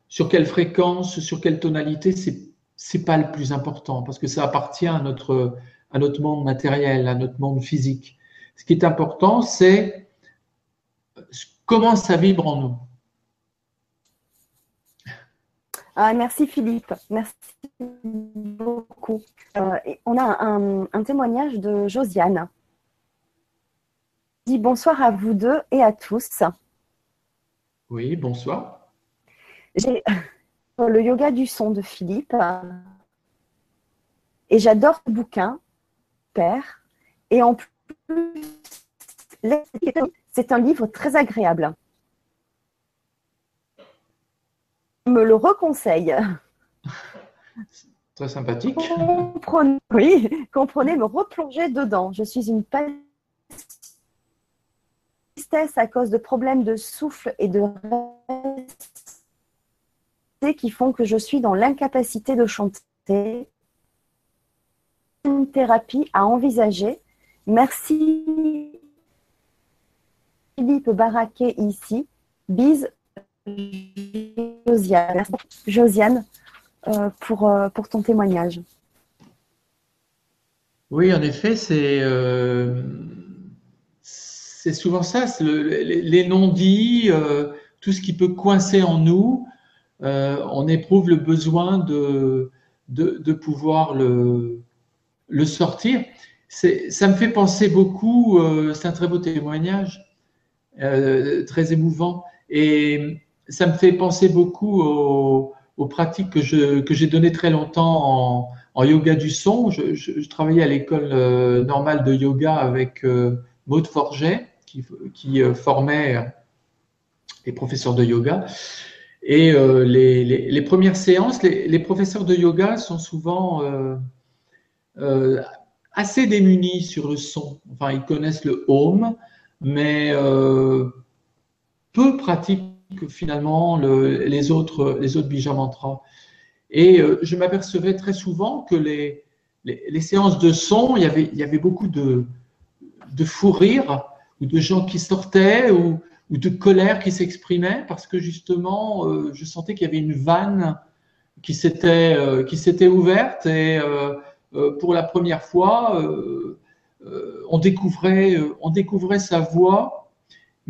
sur quelle fréquence, sur quelle tonalité, c'est c'est pas le plus important parce que ça appartient à notre à notre monde matériel, à notre monde physique. Ce qui est important, c'est comment ça vibre en nous. Ah, merci Philippe, merci beaucoup. Euh, on a un, un, témoignage de Josiane. Dit bonsoir à vous deux et à tous. Oui, bonsoir. J'ai le yoga du son de Philippe et j'adore ce bouquin, Père. Et en plus, c'est un livre très agréable. Je me le reconseille. Très sympathique. Comprenez, oui, comprenez, me replonger dedans. Je suis une tristesse à cause de problèmes de souffle et de qui font que je suis dans l'incapacité de chanter. Une thérapie à envisager Merci Philippe Barraquet ici. Bise Josiane, Josiane euh, pour, euh, pour ton témoignage. Oui, en effet, c'est euh, souvent ça, les, non-dits, tout ce qui peut coincer en nous, on éprouve le besoin de, de, pouvoir le, le sortir. Ça me fait penser beaucoup, c'est un très beau témoignage, très émouvant, et ça me fait penser beaucoup aux, pratiques que, je, que j'ai données très longtemps en, yoga du son. Je, travaillais à l'école euh, normale de yoga avec euh, Maud Forget, qui, euh, formait les professeurs de yoga. Et les, les, premières séances, les, professeurs de yoga sont souvent assez démunis sur le son. Enfin, ils connaissent le home, mais peu pratiquent finalement les autres les autres. Et euh, je m'apercevais très souvent que les, séances de son, il y avait, beaucoup de, de fou rire ou de gens qui sortaient ou, de colère qui s'exprimaient parce que justement, euh, je sentais qu'il y avait une vanne qui s'était euh, ouverte et pour la première fois, on découvrait sa voix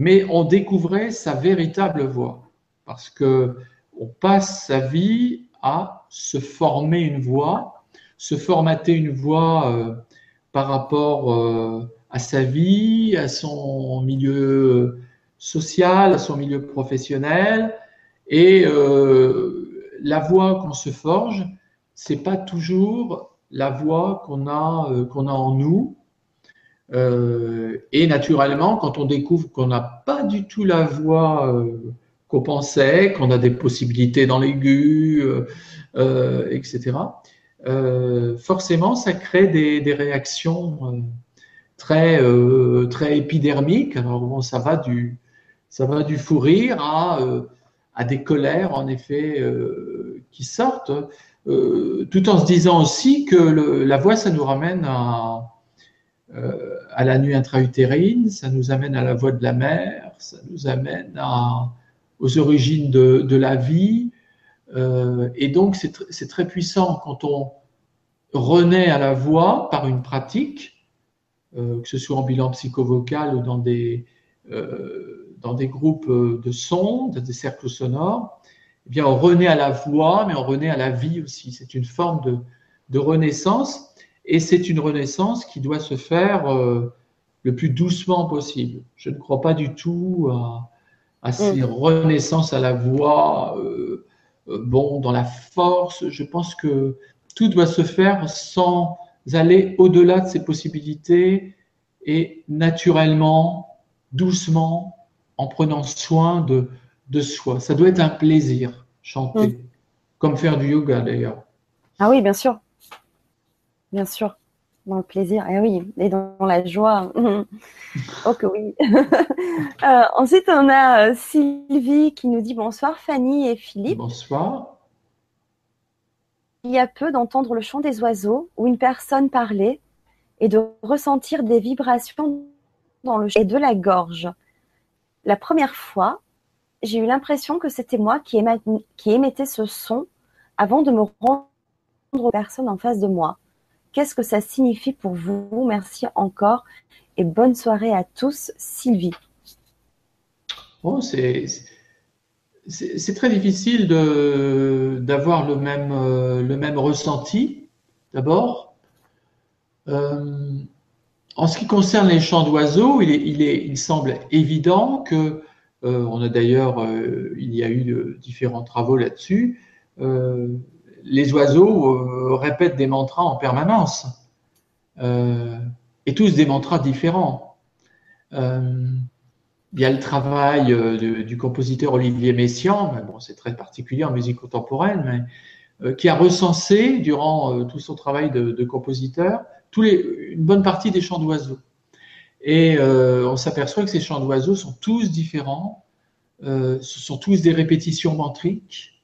mais on découvrait sa véritable voix. Parce que on passe sa vie à se former une voix, se formater une voix euh, par rapport euh, à sa vie, à son milieu social, à son milieu professionnel, et euh, la voix qu'on se forge, c'est pas toujours la voix qu'on a qu'on a en nous, euh, et naturellement, quand on découvre qu'on n'a pas du tout la voix euh, qu'on pensait, qu'on a des possibilités dans l'aigu, euh, etc., forcément, ça crée des, réactions très, très épidermiques. Alors, ça va du, ça va du fou rire à, à des colères, en effet, qui sortent, tout en se disant aussi que la voix, ça nous ramène à à la nuit intra-utérine, ça nous amène à la voie de la mer, ça nous amène aux origines de, la vie. Euh, et donc, c'est très puissant quand on renaît à la voix par une pratique, euh, que ce soit en bilan psychovocal ou dans des, euh, groupes de sons, dans des cercles sonores. Eh bien, on renaît à la voix, mais on renaît à la vie aussi. C'est une forme de renaissance. Et c'est une renaissance qui doit se faire euh, le plus doucement possible. Je ne crois pas du tout à, ces mm. renaissances à la voix, euh, euh, bon, dans la force. Je pense que tout doit se faire sans aller au-delà de ses possibilités et naturellement, doucement, en prenant soin de, de soi. Ça doit être un plaisir, chanter, mm. comme faire du yoga d'ailleurs. Ah oui, bien sûr. Bien sûr, dans le plaisir, et eh oui, et dans la joie. (laughs) oh que oui. (laughs) Euh, ensuite, on a euh, Sylvie qui nous dit bonsoir Fanny et Philippe. Bonsoir. Il y a peu d'entendre le chant des oiseaux ou une personne parler et de ressentir des vibrations dans le et de la gorge. La première fois, j'ai eu l'impression que c'était moi qui, qui émettais ce son avant de me rendre aux personnes en face de moi. Qu'est-ce que ça signifie pour vous? Merci encore et bonne soirée à tous, Sylvie. Oh, c'est très difficile d'avoir le même, euh, le même ressenti, d'abord. Euh, en ce qui concerne les chants d'oiseaux, il, il, il, semble évident que, euh, on a d'ailleurs, il y a eu différents travaux là-dessus, les oiseaux euh, répètent des mantras en permanence, euh, et tous des mantras différents. Euh, il y a le travail du compositeur Olivier Messiaen, bon, c'est très particulier en musique contemporaine, mais qui a recensé durant tout son travail de, compositeur une bonne partie des chants d'oiseaux. Et on s'aperçoit que ces chants d'oiseaux sont tous différents, ce sont tous des répétitions mantriques,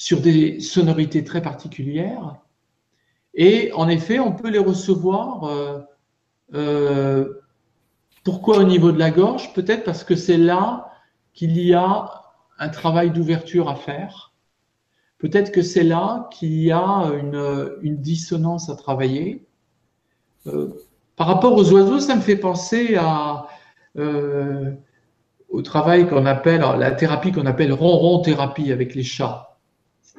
sur des sonorités très particulières. Et en effet, on peut les recevoir euh, pourquoi au niveau de la gorge? Peut-être parce que c'est là qu'il y a un travail d'ouverture à faire. Peut-être que c'est là qu'il y a une, dissonance à travailler. Euh, par rapport aux oiseaux, ça me fait penser euh, au travail qu'on appelle, la thérapie qu'on appelle ronron thérapie avec les chats.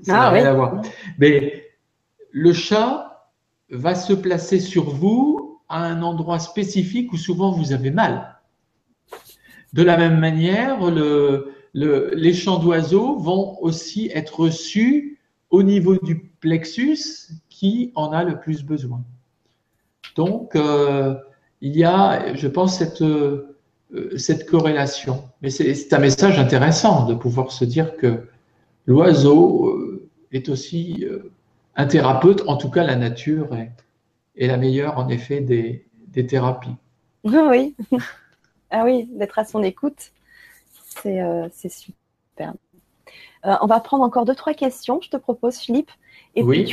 Ça n'a ah rien à voir. Mais le chat va se placer sur vous à un endroit spécifique où souvent vous avez mal. De la même manière, le, les chants d'oiseaux vont aussi être reçus au niveau du plexus qui en a le plus besoin. Donc, euh, il y a, je pense, cette, euh, cette corrélation. Mais c'est un message intéressant de pouvoir se dire que l'oiseau est aussi un thérapeute. En tout cas, la nature est, est la meilleure, en effet, des, des thérapies. (laughs) Oui, ah oui, d'être à son écoute. Euh, c'est super. Euh, on va prendre encore deux, trois questions, je te propose, Philippe. Et puis,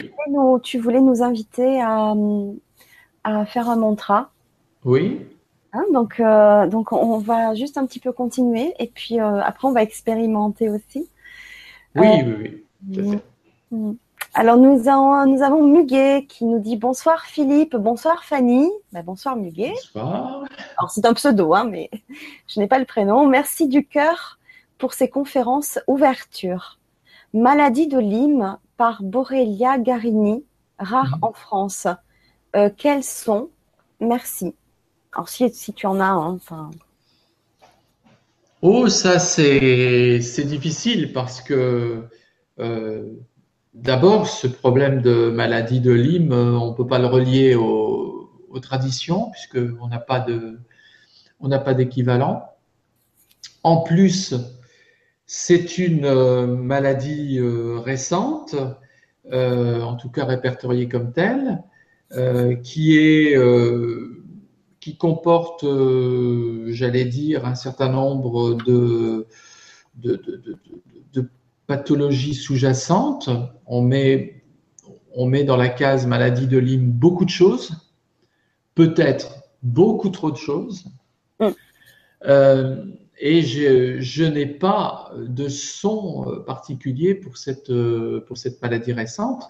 tu voulais, nous, inviter à, faire un mantra. Oui. Hein, donc, euh, donc, on va juste un petit peu continuer. Et puis, après, on va expérimenter aussi. Oui, oui, oui. Mm. Alors, nous avons, nous avons Muguet qui nous dit bonsoir Philippe, bonsoir Fanny. Ben, bonsoir Muguet. Bonsoir. Alors, c'est un pseudo, hein, mais (laughs) je n'ai pas le prénom. Merci du cœur pour ces conférences ouverture. Maladie de Lyme par Borrelia Garini, rare mhm. en France. Euh, quels sont? Merci. Alors, si, si tu en as, hein, enfin. Oh, ça, c'est difficile parce que. Euh, D'abord, ce problème de maladie de Lyme, euh, on ne peut pas le relier aux, traditions puisqu'on n'a pas de, on n'a pas d'équivalent. En plus, c'est une euh, maladie euh, récente, en tout cas répertoriée comme telle, qui est qui comporte, j'allais dire, un certain nombre de, de, de pathologie sous-jacente, on met, on met dans la case maladie de Lyme beaucoup de choses, peut-être beaucoup trop de choses. Mm. Euh, et je, je n'ai pas de son euh, particulier pour cette, euh, pour cette maladie récente.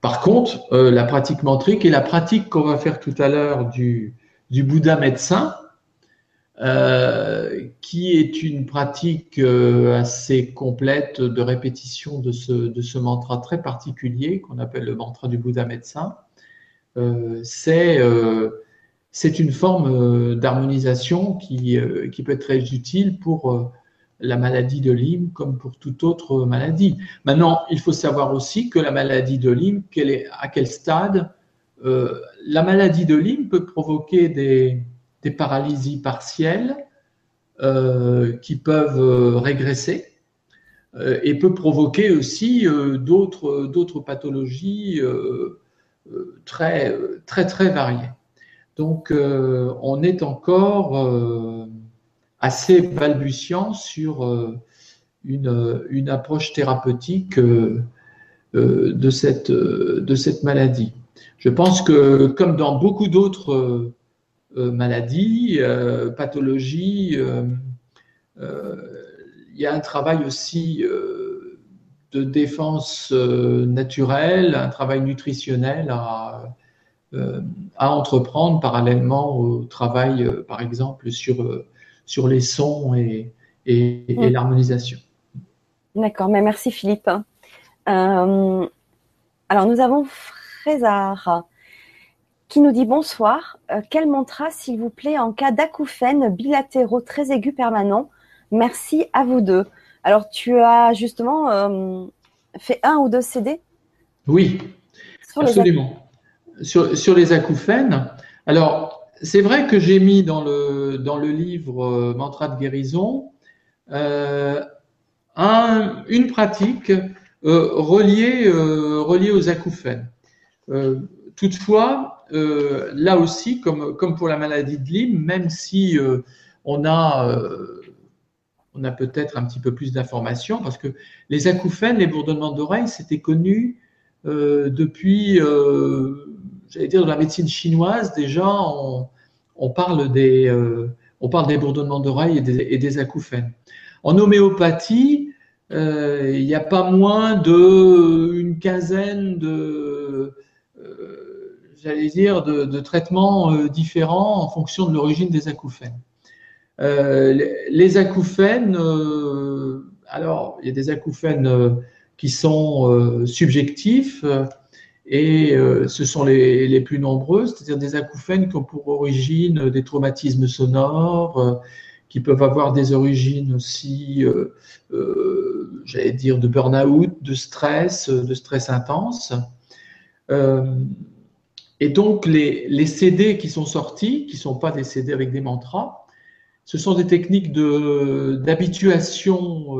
Par contre, la pratique mantrique et la pratique qu'on va faire tout à l'heure du, du Bouddha médecin, euh, qui est une pratique euh, assez complète de répétition de ce, de ce mantra très particulier qu'on appelle le mantra du Bouddha médecin. Euh, c'est c'est une forme d'harmonisation qui, qui peut être très utile pour la maladie de Lyme comme pour toute autre maladie. Maintenant, il faut savoir aussi que la maladie de Lyme, est, à quel stade la maladie de Lyme peut provoquer des, des paralysies partielles euh, qui peuvent euh, régresser euh, et peut provoquer aussi d'autres, pathologies très, très, très variées. Donc, on est encore assez balbutiant sur une, une approche thérapeutique de, cette, de cette maladie. Je pense que, comme dans beaucoup d'autres maladies, euh, pathologies. Euh, il y a un travail aussi de défense naturelle, un travail nutritionnel à, à entreprendre parallèlement au travail, par exemple, sur, sur les sons et, et, mm. l'harmonisation. D'accord, mais merci Philippe. alors nous avons Frézard qui nous dit bonsoir. Euh, quel mantra, s'il vous plaît, en cas d'acouphènes bilatéraux très aigus permanents? Merci à vous deux. Alors, tu as justement euh, fait un ou deux CD Oui, absolument. sur, les acouphènes. Alors, c'est vrai que j'ai mis dans le, dans le livre euh, Mantra de guérison une pratique reliée, reliée aux acouphènes. toutefois, euh, là aussi, comme, pour la maladie de Lyme, même si euh, on a, euh, on a peut-être un petit peu plus d'informations, parce que les acouphènes, les bourdonnements d'oreilles, c'était connu depuis, j'allais dire, dans la médecine chinoise, déjà, on, parle des, on parle des bourdonnements d'oreilles et des, acouphènes. En homéopathie, il n'y a pas moins d'une quinzaine de, j'allais dire, de, traitements différents en fonction de l'origine des acouphènes. les acouphènes, alors il y a des acouphènes qui sont subjectifs et euh, ce sont les, plus nombreuses, c'est-à-dire des acouphènes qui ont pour origine des traumatismes sonores, euh, qui peuvent avoir des origines aussi, euh, euh j'allais dire, de burn-out, de stress, de stress intense. Et donc, les, CD qui sont sortis, qui ne sont pas des CD avec des mantras, ce sont des techniques d'habituation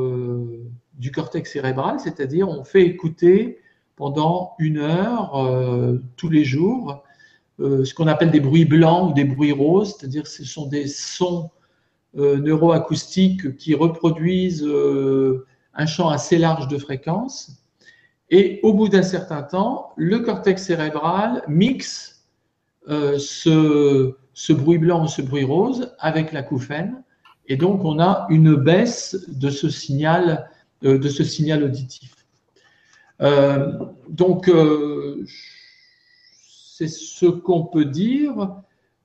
du cortex cérébral, c'est-à-dire on fait écouter pendant une heure euh, tous les jours, euh, ce qu'on appelle des bruits blancs ou des bruits roses, c'est-à-dire ce sont des sons euh, neuroacoustiques qui reproduisent un champ assez large de fréquences. Et au bout d'un certain temps, le cortex cérébral mixe ce, ce, bruit blanc ou ce bruit rose avec l'acouphène. Et donc, on a une baisse de ce signal, de ce signal auditif. Euh, donc, euh, c'est ce qu'on peut dire.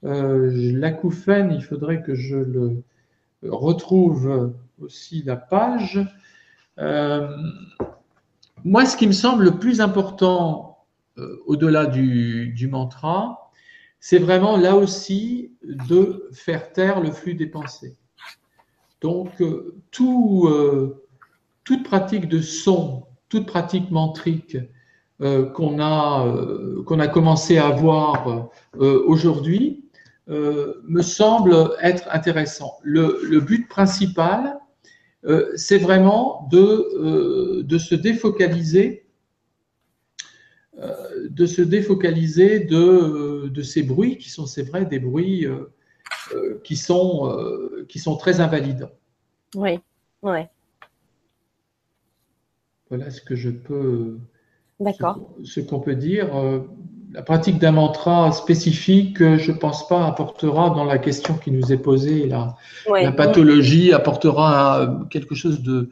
Euh, l'acouphène, il faudrait que je le retrouve aussi la page. Moi, ce qui me semble le plus important au-delà du, mantra, c'est vraiment là aussi de faire taire le flux des pensées. Donc, tout, toute pratique de son toute pratique mantrique euh, qu'on a, euh, qu'on a commencé à voir euh, aujourd'hui me semble être intéressant. Le, but principal, c'est vraiment de, de se défocaliser de se défocaliser de, de, ces bruits qui sont, c'est vrai, des bruits qui, sont, qui sont très invalidants. Oui, oui. Voilà ce que je peux. D'accord. Ce, qu'on peut dire. Euh, la pratique d'un mantra spécifique, euh, je ne pense pas, apportera dans la question qui nous est posée, la, la pathologie apportera quelque chose de,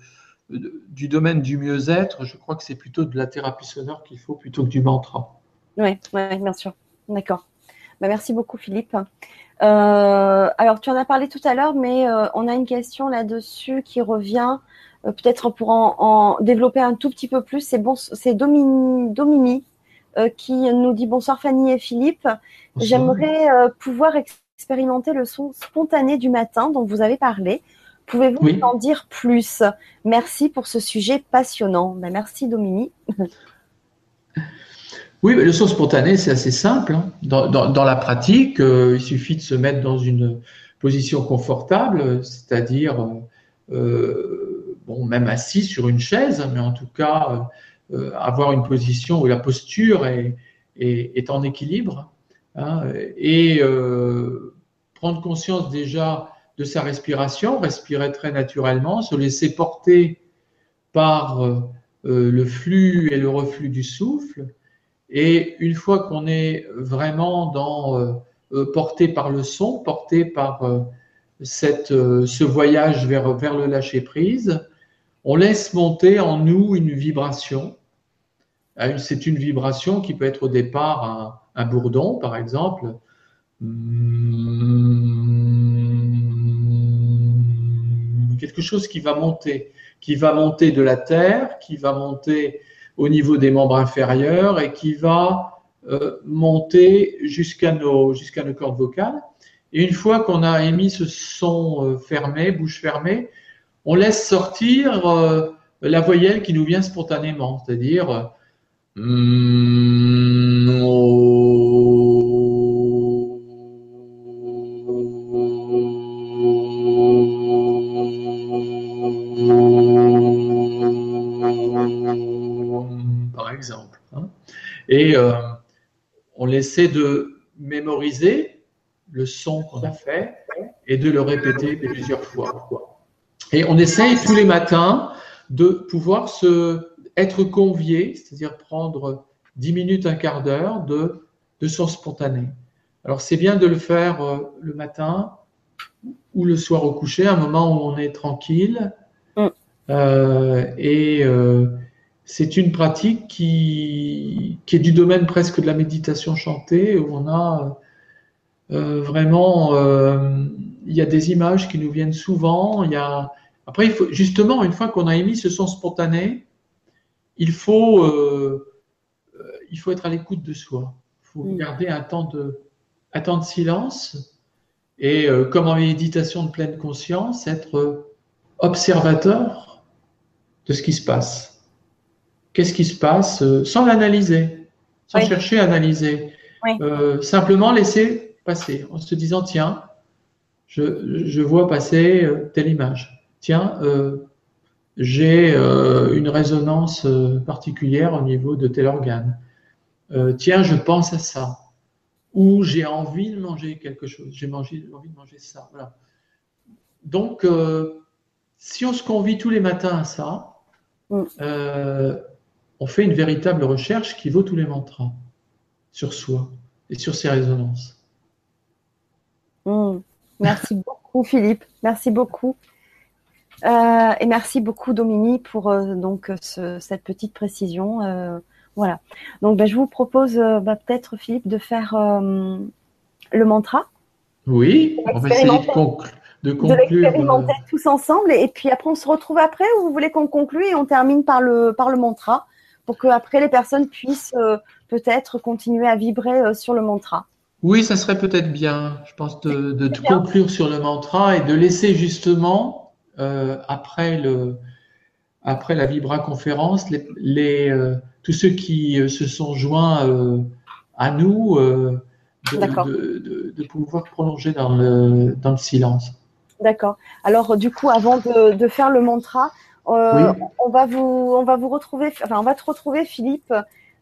du domaine du mieux-être. Je crois que c'est plutôt de la thérapie sonore qu'il faut plutôt que du mantra. Oui, ouais, bien sûr. D'accord. Bah, merci beaucoup, Philippe. Euh, alors, tu en as parlé tout à l'heure, mais on a une question là-dessus qui revient euh, peut-être pour en, développer un tout petit peu plus, c'est bon, c'est Domini, euh, qui nous dit bonsoir Fanny et Philippe. J'aimerais euh, pouvoir expérimenter le son spontané du matin dont vous avez parlé. Pouvez-vous en dire plus? Merci pour ce sujet passionnant. Ben, merci Domini. (laughs) Oui, mais le son spontané, c'est assez simple. Hein. Dans, la pratique, il suffit de se mettre dans une position confortable, c'est-à-dire bon, même assis sur une chaise, mais en tout cas euh, euh, avoir une position où la posture est, est, en équilibre hein, et euh, prendre conscience déjà de sa respiration, respirer très naturellement, se laisser porter par le flux et le reflux du souffle. Et une fois qu'on est vraiment dans porté par le son, porté par cette, ce voyage vers, vers le lâcher prise, on laisse monter en nous une vibration. C'est une vibration qui peut être au départ un, bourdon, par exemple. Quelque chose qui va monter, qui va monter de la terre, qui va monter au niveau des membres inférieurs et qui va euh, monter jusqu'à nos, jusqu'à nos cordes vocales. Et une fois qu'on a émis ce son euh, fermé, bouche fermée, on laisse sortir euh, la voyelle qui nous vient spontanément, c'est-à-dire par exemple. Hein. Et euh, on essaie de mémoriser le son qu'on a fait et de le répéter plusieurs fois. Et on essaye tous les matins de pouvoir se, être convié, c'est-à-dire prendre 10 minutes, un quart d'heure de, de son spontané. Alors c'est bien de le faire euh, le matin ou le soir au coucher, un moment où on est tranquille. Mm. Euh, et euh, c'est une pratique qui, qui, est du domaine presque de la méditation chantée, où on a vraiment, il y a des images qui nous viennent souvent. Il y a, après, il faut, justement, une fois qu'on a émis ce son spontané, il faut, il faut être à l'écoute de soi. Il faut mm. garder un temps de, un temps de silence et, euh, comme en méditation de pleine conscience, être observateur de ce qui se passe. Qu'est-ce qui se passe euh, sans l'analyser, sans chercher à analyser. Euh, simplement laisser passer en se disant tiens, je, je vois passer telle image. Tiens, j'ai une résonance particulière au niveau de tel organe. tiens, je pense à ça ou j'ai envie de manger quelque chose, j'ai envie de manger ça. Voilà. Donc, euh, si on se convie tous les matins à ça, mm. euh, on fait une véritable recherche qui vaut tous les mantras sur soi et sur ses résonances. Mm. Merci beaucoup, Philippe. Merci beaucoup. Euh, et merci beaucoup, Domini, pour donc cette petite précision. Voilà. Donc, ben, je vous propose euh, bah, peut-être, Philippe, de faire euh, le mantra. Oui, on va essayer de, conclure. l'expérimenter euh, tous ensemble. Et, puis après, on se retrouve après ou vous voulez qu'on conclue et on termine par le, par le mantra pour que après les personnes puissent peut-être continuer à vibrer sur le mantra. Oui, ça serait peut-être bien, je pense, de, de conclure sur le mantra et de laisser justement, après, le, après la Vibra conférence, les, les tous ceux qui euh, se sont joints euh, à nous, euh, de, pouvoir prolonger dans le, dans le silence. D'accord. Alors, du coup, avant de, faire le mantra, on, va vous, on va vous retrouver, enfin, on va te retrouver, Philippe,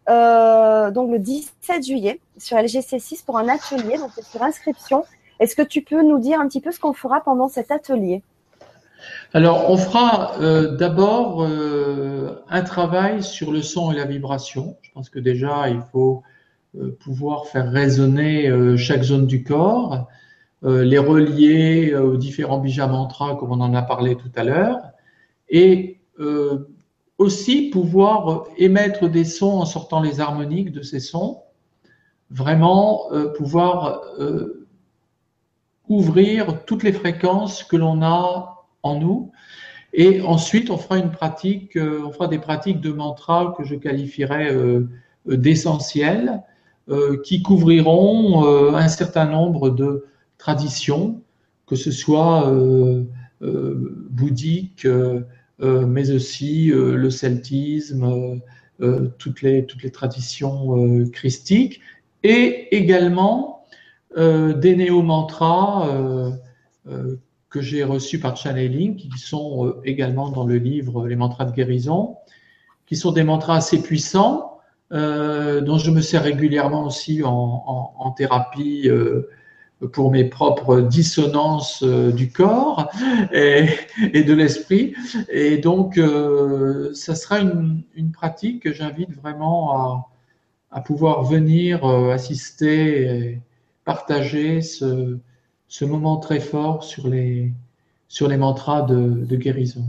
donc le 17 juillet sur LGC6 pour un atelier, donc c'est sur inscription. Est-ce que tu peux nous dire un petit peu ce qu'on fera pendant cet atelier? Alors, on fera euh, d'abord euh, un travail sur le son et la vibration. Je pense que déjà, il faut euh, pouvoir faire résonner chaque zone du corps, les relier aux différents bija mantras, comme on en a parlé tout à l'heure, et aussi pouvoir émettre des sons en sortant les harmoniques de ces sons, vraiment pouvoir ouvrir toutes les fréquences que l'on a en nous. Et ensuite, on fera une pratique, euh, on fera des pratiques de mantra que je qualifierais euh, d'essentielles, euh, qui couvriront un certain nombre de traditions, que ce soit bouddhique, mais aussi le celtisme, toutes les toutes les traditions christiques, et également des néo-mantras que j'ai reçus par channeling, qui sont euh, également dans le livre Les mantras de guérison, qui sont des mantras assez puissants, euh, dont je me sers régulièrement aussi en, thérapie euh, pour mes propres dissonances du corps et, de l'esprit. Et donc, ça sera une, pratique que j'invite vraiment à, à, pouvoir venir assister et partager ce, ce moment très fort sur les, sur les mantras de, guérison.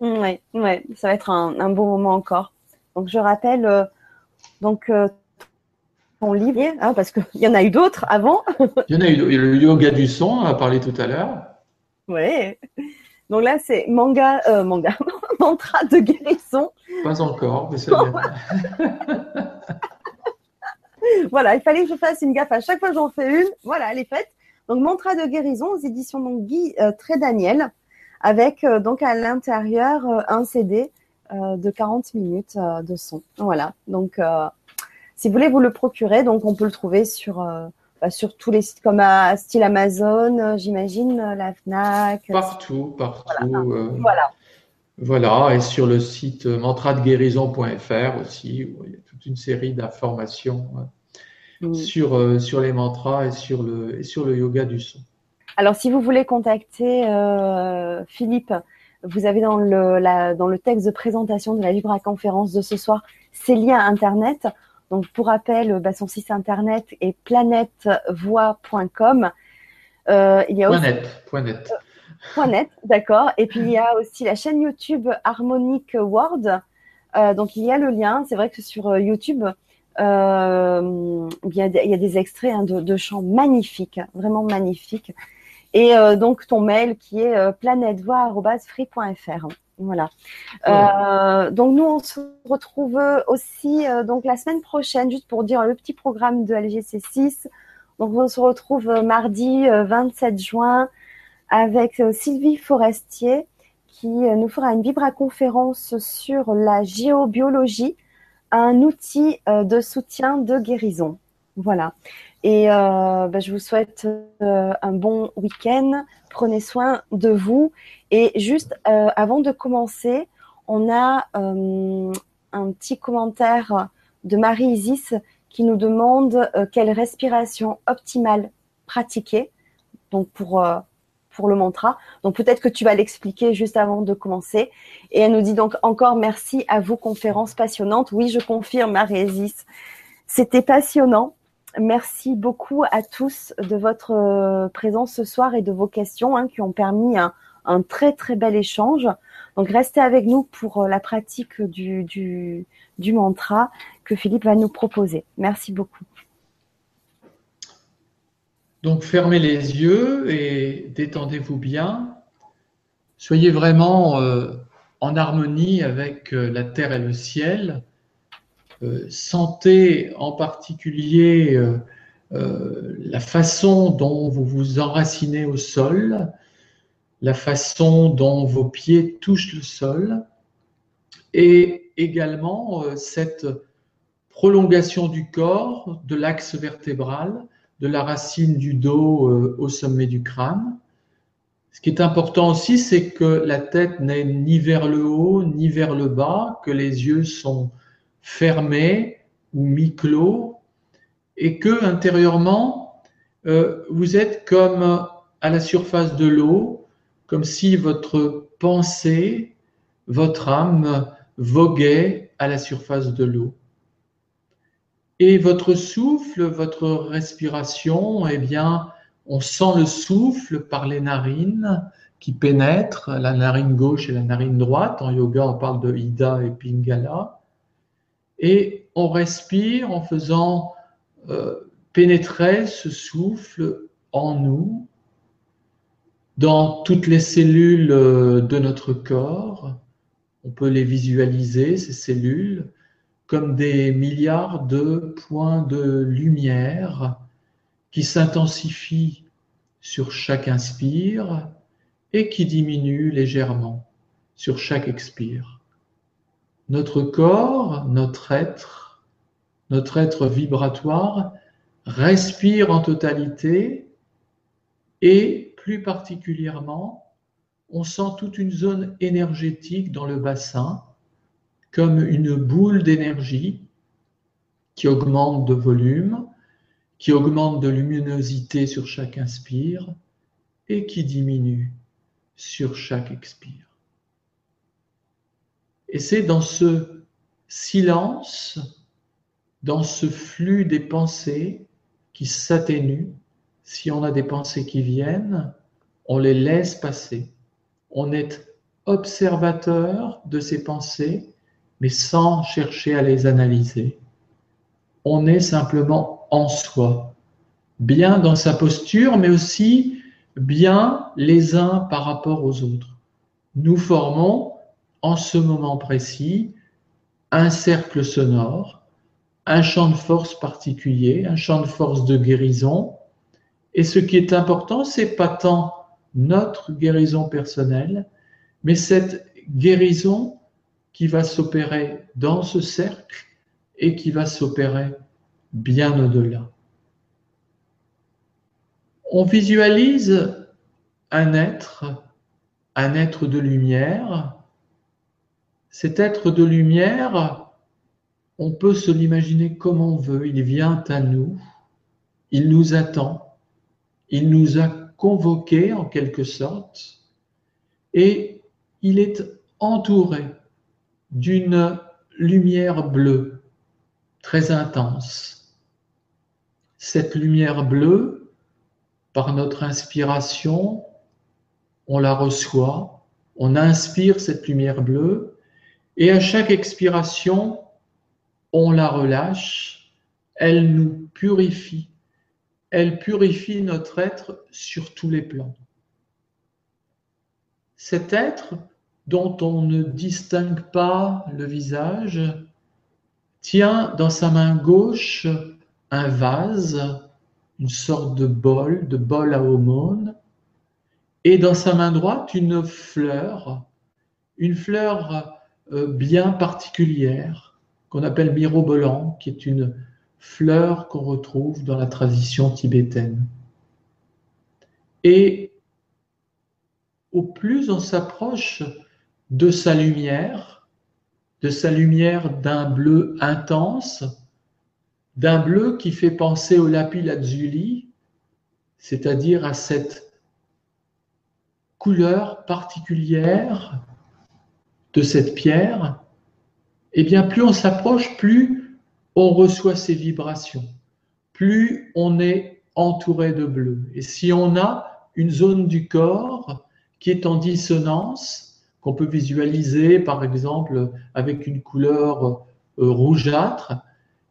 Oui, ouais, ça va être un, un, beau moment encore. Donc je rappelle euh, donc euh, ton livre, hein, parce qu'il (laughs) y en a eu d'autres avant. (laughs) Il y en a eu le yoga du son, on a parlé tout à l'heure. Oui. Donc là, c'est manga, euh, manga, (laughs) mantra de guérison. Pas encore, mais c'est bien. voilà, il fallait que je fasse une gaffe à chaque fois que j'en fais une. Voilà, elle est faite. Donc, Mantra de guérison aux éditions donc, Guy euh, Daniel, avec euh, donc à l'intérieur euh, un CD de 40 minutes de son. Voilà. Donc, si vous voulez vous le procurer, donc on peut le trouver sur bah, sur tous les sites comme à style Amazon, j'imagine, la Fnac. Partout, partout. Voilà. voilà. et sur le site mantradeguérison.fr aussi, où il y a toute une série d'informations Mm. sur, euh, sur les mantras et sur, le, et sur le yoga du son. Alors, si vous voulez contacter euh, Philippe, vous avez dans le, la, dans le texte de présentation de la Libra conférence de ce soir ces liens Internet. Donc, pour rappel, bah, son site internet est planètevoix.com. Euh, il y a point net, point net. point net, d'accord. Et puis il y a aussi la chaîne YouTube Harmonic World. Euh, donc il y a le lien. C'est vrai que sur euh, YouTube, euh, il, y a, il, y a, des extraits hein, de, de, chants magnifiques, vraiment magnifiques. Et euh, donc ton mail qui est euh. Voilà. Euh, donc nous on se retrouve aussi donc la semaine prochaine, juste pour dire le petit programme de LGC6. Donc on se retrouve mardi 27 juin avec Sylvie Forestier qui nous fera une vibra-conférence sur la géobiologie, un outil de soutien de guérison. Voilà. Et euh, bah, je vous souhaite euh, un bon week-end. Prenez soin de vous. Et juste euh, avant de commencer, on a euh, un petit commentaire de Marie-Isis qui nous demande euh, quelle respiration optimale pratiquer. Donc pour pour le mantra. Donc peut-être que tu vas l'expliquer juste avant de commencer. Et elle nous dit donc encore merci à vous, conférence passionnante. Oui, je confirme, Marie-Isis. C'était passionnant. Merci beaucoup à tous de votre euh, présence ce soir et de vos questions hein, qui ont permis un, très très bel échange. Donc restez avec nous pour euh, la pratique du mantra que Philippe va nous proposer. Merci beaucoup. Donc fermez les yeux et détendez-vous bien. Soyez vraiment euh, en harmonie avec euh, la terre et le ciel. Euh, sentez en particulier la façon dont vous vous enracinez au sol, la façon dont vos pieds touchent le sol, et également cette prolongation du corps, de l'axe vertébral, de la racine du dos au sommet du crâne. Ce qui est important aussi, c'est que la tête n'est ni vers le haut ni vers le bas, que les yeux sont fermé ou mi-clos et que intérieurement, euh, vous êtes comme à la surface de l'eau, comme si votre pensée, votre âme voguait à la surface de l'eau. Et votre souffle, votre respiration, eh bien, on sent le souffle par les narines qui pénètrent, la narine gauche et la narine droite. En yoga, on parle de Ida et Pingala et on respire en faisant euh, pénétrer ce souffle en nous, dans toutes les cellules euh, de notre corps. On peut les visualiser, ces cellules, comme des milliards de points de lumière qui s'intensifient sur chaque inspire et qui diminuent légèrement sur chaque expire. Notre corps, notre être, notre être vibratoire respire en totalité et plus particulièrement, on sent toute une zone énergétique dans le bassin comme une boule d'énergie qui augmente de volume, qui augmente de luminosité sur chaque inspire et qui diminue sur chaque expire. Et c'est dans ce silence, dans ce flux des pensées qui s'atténuent, si on a des pensées qui viennent, on les laisse passer. On est observateur de ces pensées, mais sans chercher à les analyser. On est simplement en soi, bien dans sa posture, mais aussi bien les uns par rapport aux autres. Nous formons en ce moment précis un cercle sonore, un champ de force particulier, un champ de force de guérison. Et ce qui est important, c'est pas tant notre guérison personnelle, mais cette guérison qui va s'opérer dans ce cercle et qui va s'opérer bien au-delà. On visualise un être, un être de lumière, cet être de lumière, on peut se l'imaginer comme on veut, il vient à nous, il nous attend, il nous a convoqués en quelque sorte, et il est entouré d'une lumière bleue très intense. Cette lumière bleue, par notre inspiration, on la reçoit, on inspire cette lumière bleue, et à chaque expiration, on la relâche, elle nous purifie, elle purifie notre être sur tous les plans. Cet être dont on ne distingue pas le visage tient dans sa main gauche un vase, une sorte de bol, de bol à aumône, et dans sa main droite une fleur, une fleur euh, bien particulière qu'on appelle mirobolant, qui est une fleur qu'on retrouve dans la tradition tibétaine. Et au plus on s'approche de sa lumière, de sa lumière d'un bleu intense, d'un bleu qui fait penser au lapis lazuli, c'est-à-dire à cette couleur particulière de cette pierre, eh bien plus on s'approche, plus on reçoit ces vibrations, plus on est entouré de bleu. Et si on a une zone du corps qui est en dissonance, qu'on peut visualiser par exemple avec une couleur euh, rougeâtre,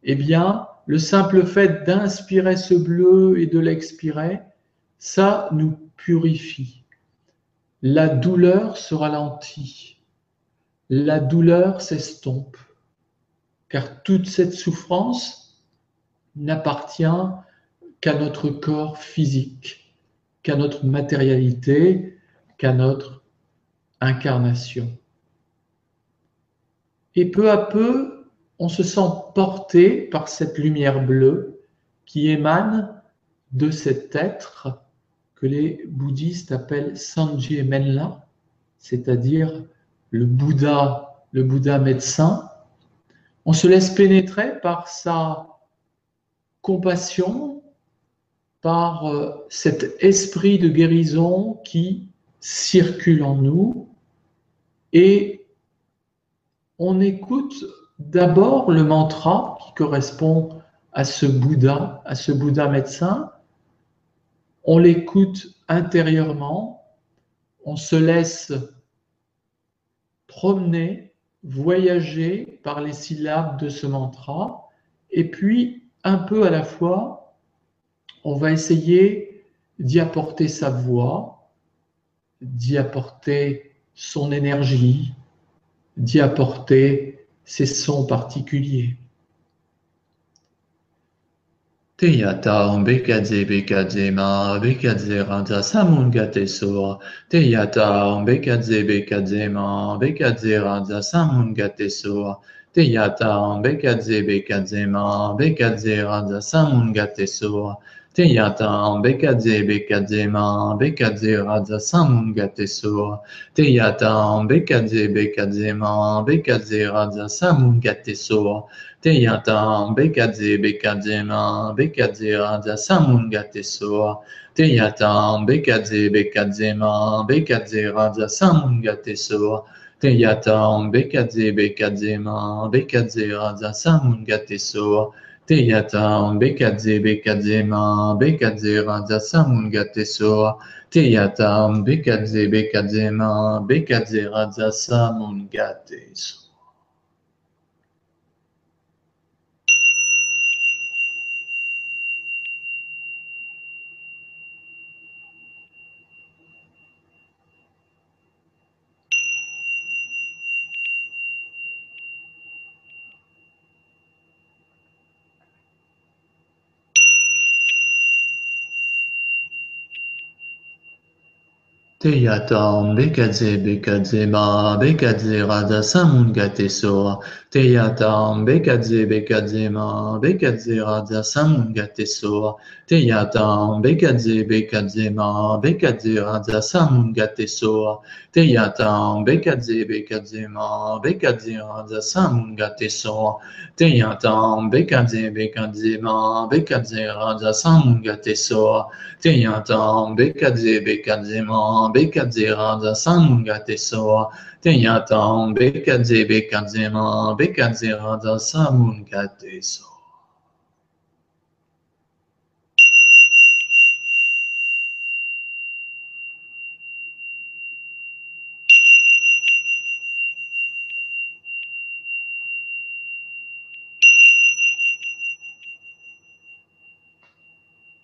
eh bien le simple fait d'inspirer ce bleu et de l'expirer, ça nous purifie. La douleur se ralentit la douleur s'estompe, car toute cette souffrance n'appartient qu'à notre corps physique, qu'à notre matérialité, qu'à notre incarnation. Et peu à peu, on se sent porté par cette lumière bleue qui émane de cet être que les bouddhistes appellent Sanji Menla, c'est-à-dire le Bouddha, le Bouddha médecin, on se laisse pénétrer par sa compassion, par euh, cet esprit de guérison qui circule en nous et on écoute d'abord le mantra qui correspond à ce Bouddha, à ce Bouddha médecin. On l'écoute intérieurement, on se laisse promener, voyager par les syllabes de ce mantra, et puis un peu à la fois, on va essayer d'y apporter sa voix, d'y apporter son énergie, d'y apporter ses sons particuliers. Te yata umbekadze bekadze ma bekadze randa samungate so. Te yata umbekadze bekadze ma bekadze randa samungate so. Te yata umbekadze bekadze ma bekadze randa samungate so. Te yata umbekadze bekadze ma bekadze randa samungate so. Te yata umbekadze bekadze ma bekadze randa samungate so. Te yatam bekadze bekadze ma bekadze raja samungate soa. Te yatam bekadze bekadze ma bekadze raja samungate تية بكذب كذب بكذب جسم قتسو تية بكذب كذب بكذب جسم قتسو Te ya ta an bet gant se bet gant se ma bet gant se ra da samoun gant te so. Bekadze bekadze ma bekadze rada samungate soa. Te yatam bekadze bekadze ma bekadze rada samungate soa. Te yatam bekadze bekadze ma bekadze rada samungate soa. Te yatam bekadze bekadze ma bekadze rada samungate soa. Te yatam bekadze bekadze ma bekadze rada Tinha tão bicadinho, bicadinho, bicadinho, dançamos um gatinho.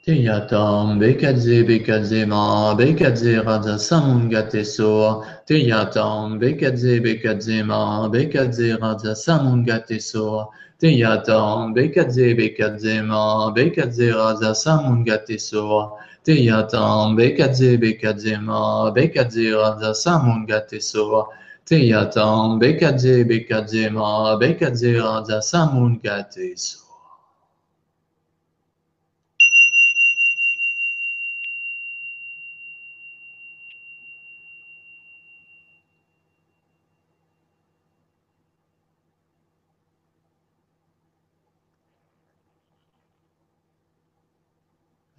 Teyatam Bekadze Bekadze Ma Bekadze Radha Samungate So Teyatam Bekadze Bekadze Ma Bekadze Radha Samungate So Teyatam Bekadze Bekadze Ma Bekadze Radha Samungate So Teyatam Bekadze Bekadze Ma Bekadze Radha Samungate So Bekadze Bekadze Ma Bekadze Samungate So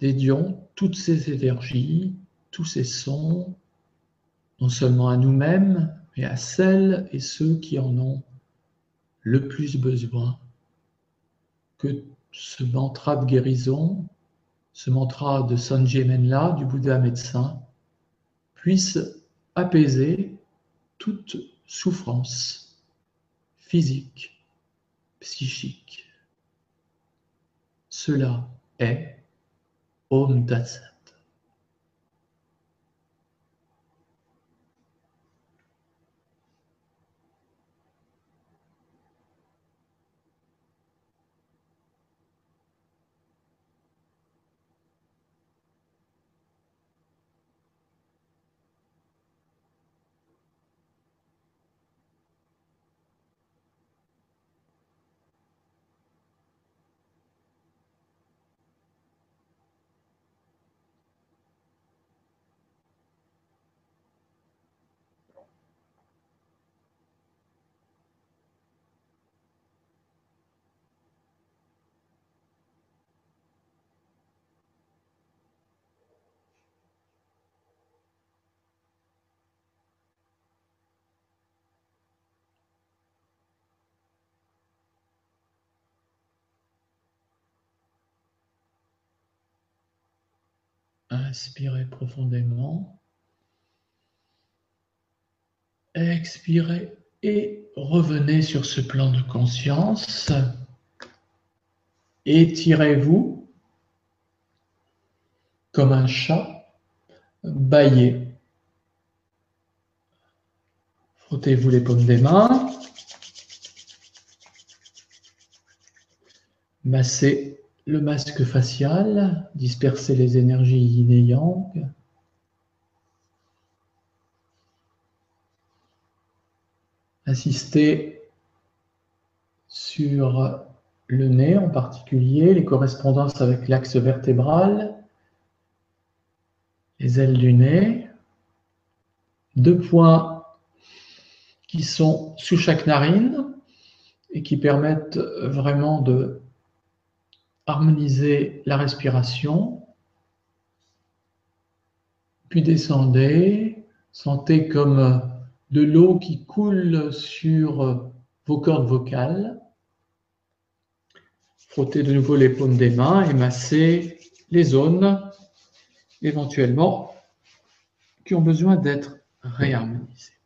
dédions toutes ces énergies, tous ces sons, non seulement à nous-mêmes, mais à celles et ceux qui en ont le plus besoin. Que ce mantra de guérison, ce mantra de Sanjay Menla, du Bouddha médecin, puisse apaiser toute souffrance physique, psychique. Cela est Om Tat Inspirez profondément. Expirez et revenez sur ce plan de conscience. Étirez-vous comme un chat, baillez. Frottez-vous les paumes des mains. Massez le masque facial, disperser les énergies yin et yang. Insister sur le nez en particulier, les correspondances avec l'axe vertébral, les ailes du nez, deux points qui sont sous chaque narine et qui permettent vraiment de harmonisez la respiration, puis descendez, sentez comme de l'eau qui coule sur vos cordes vocales. Frottez de nouveau les paumes des mains et massez les zones éventuellement qui ont besoin d'être réharmonisées.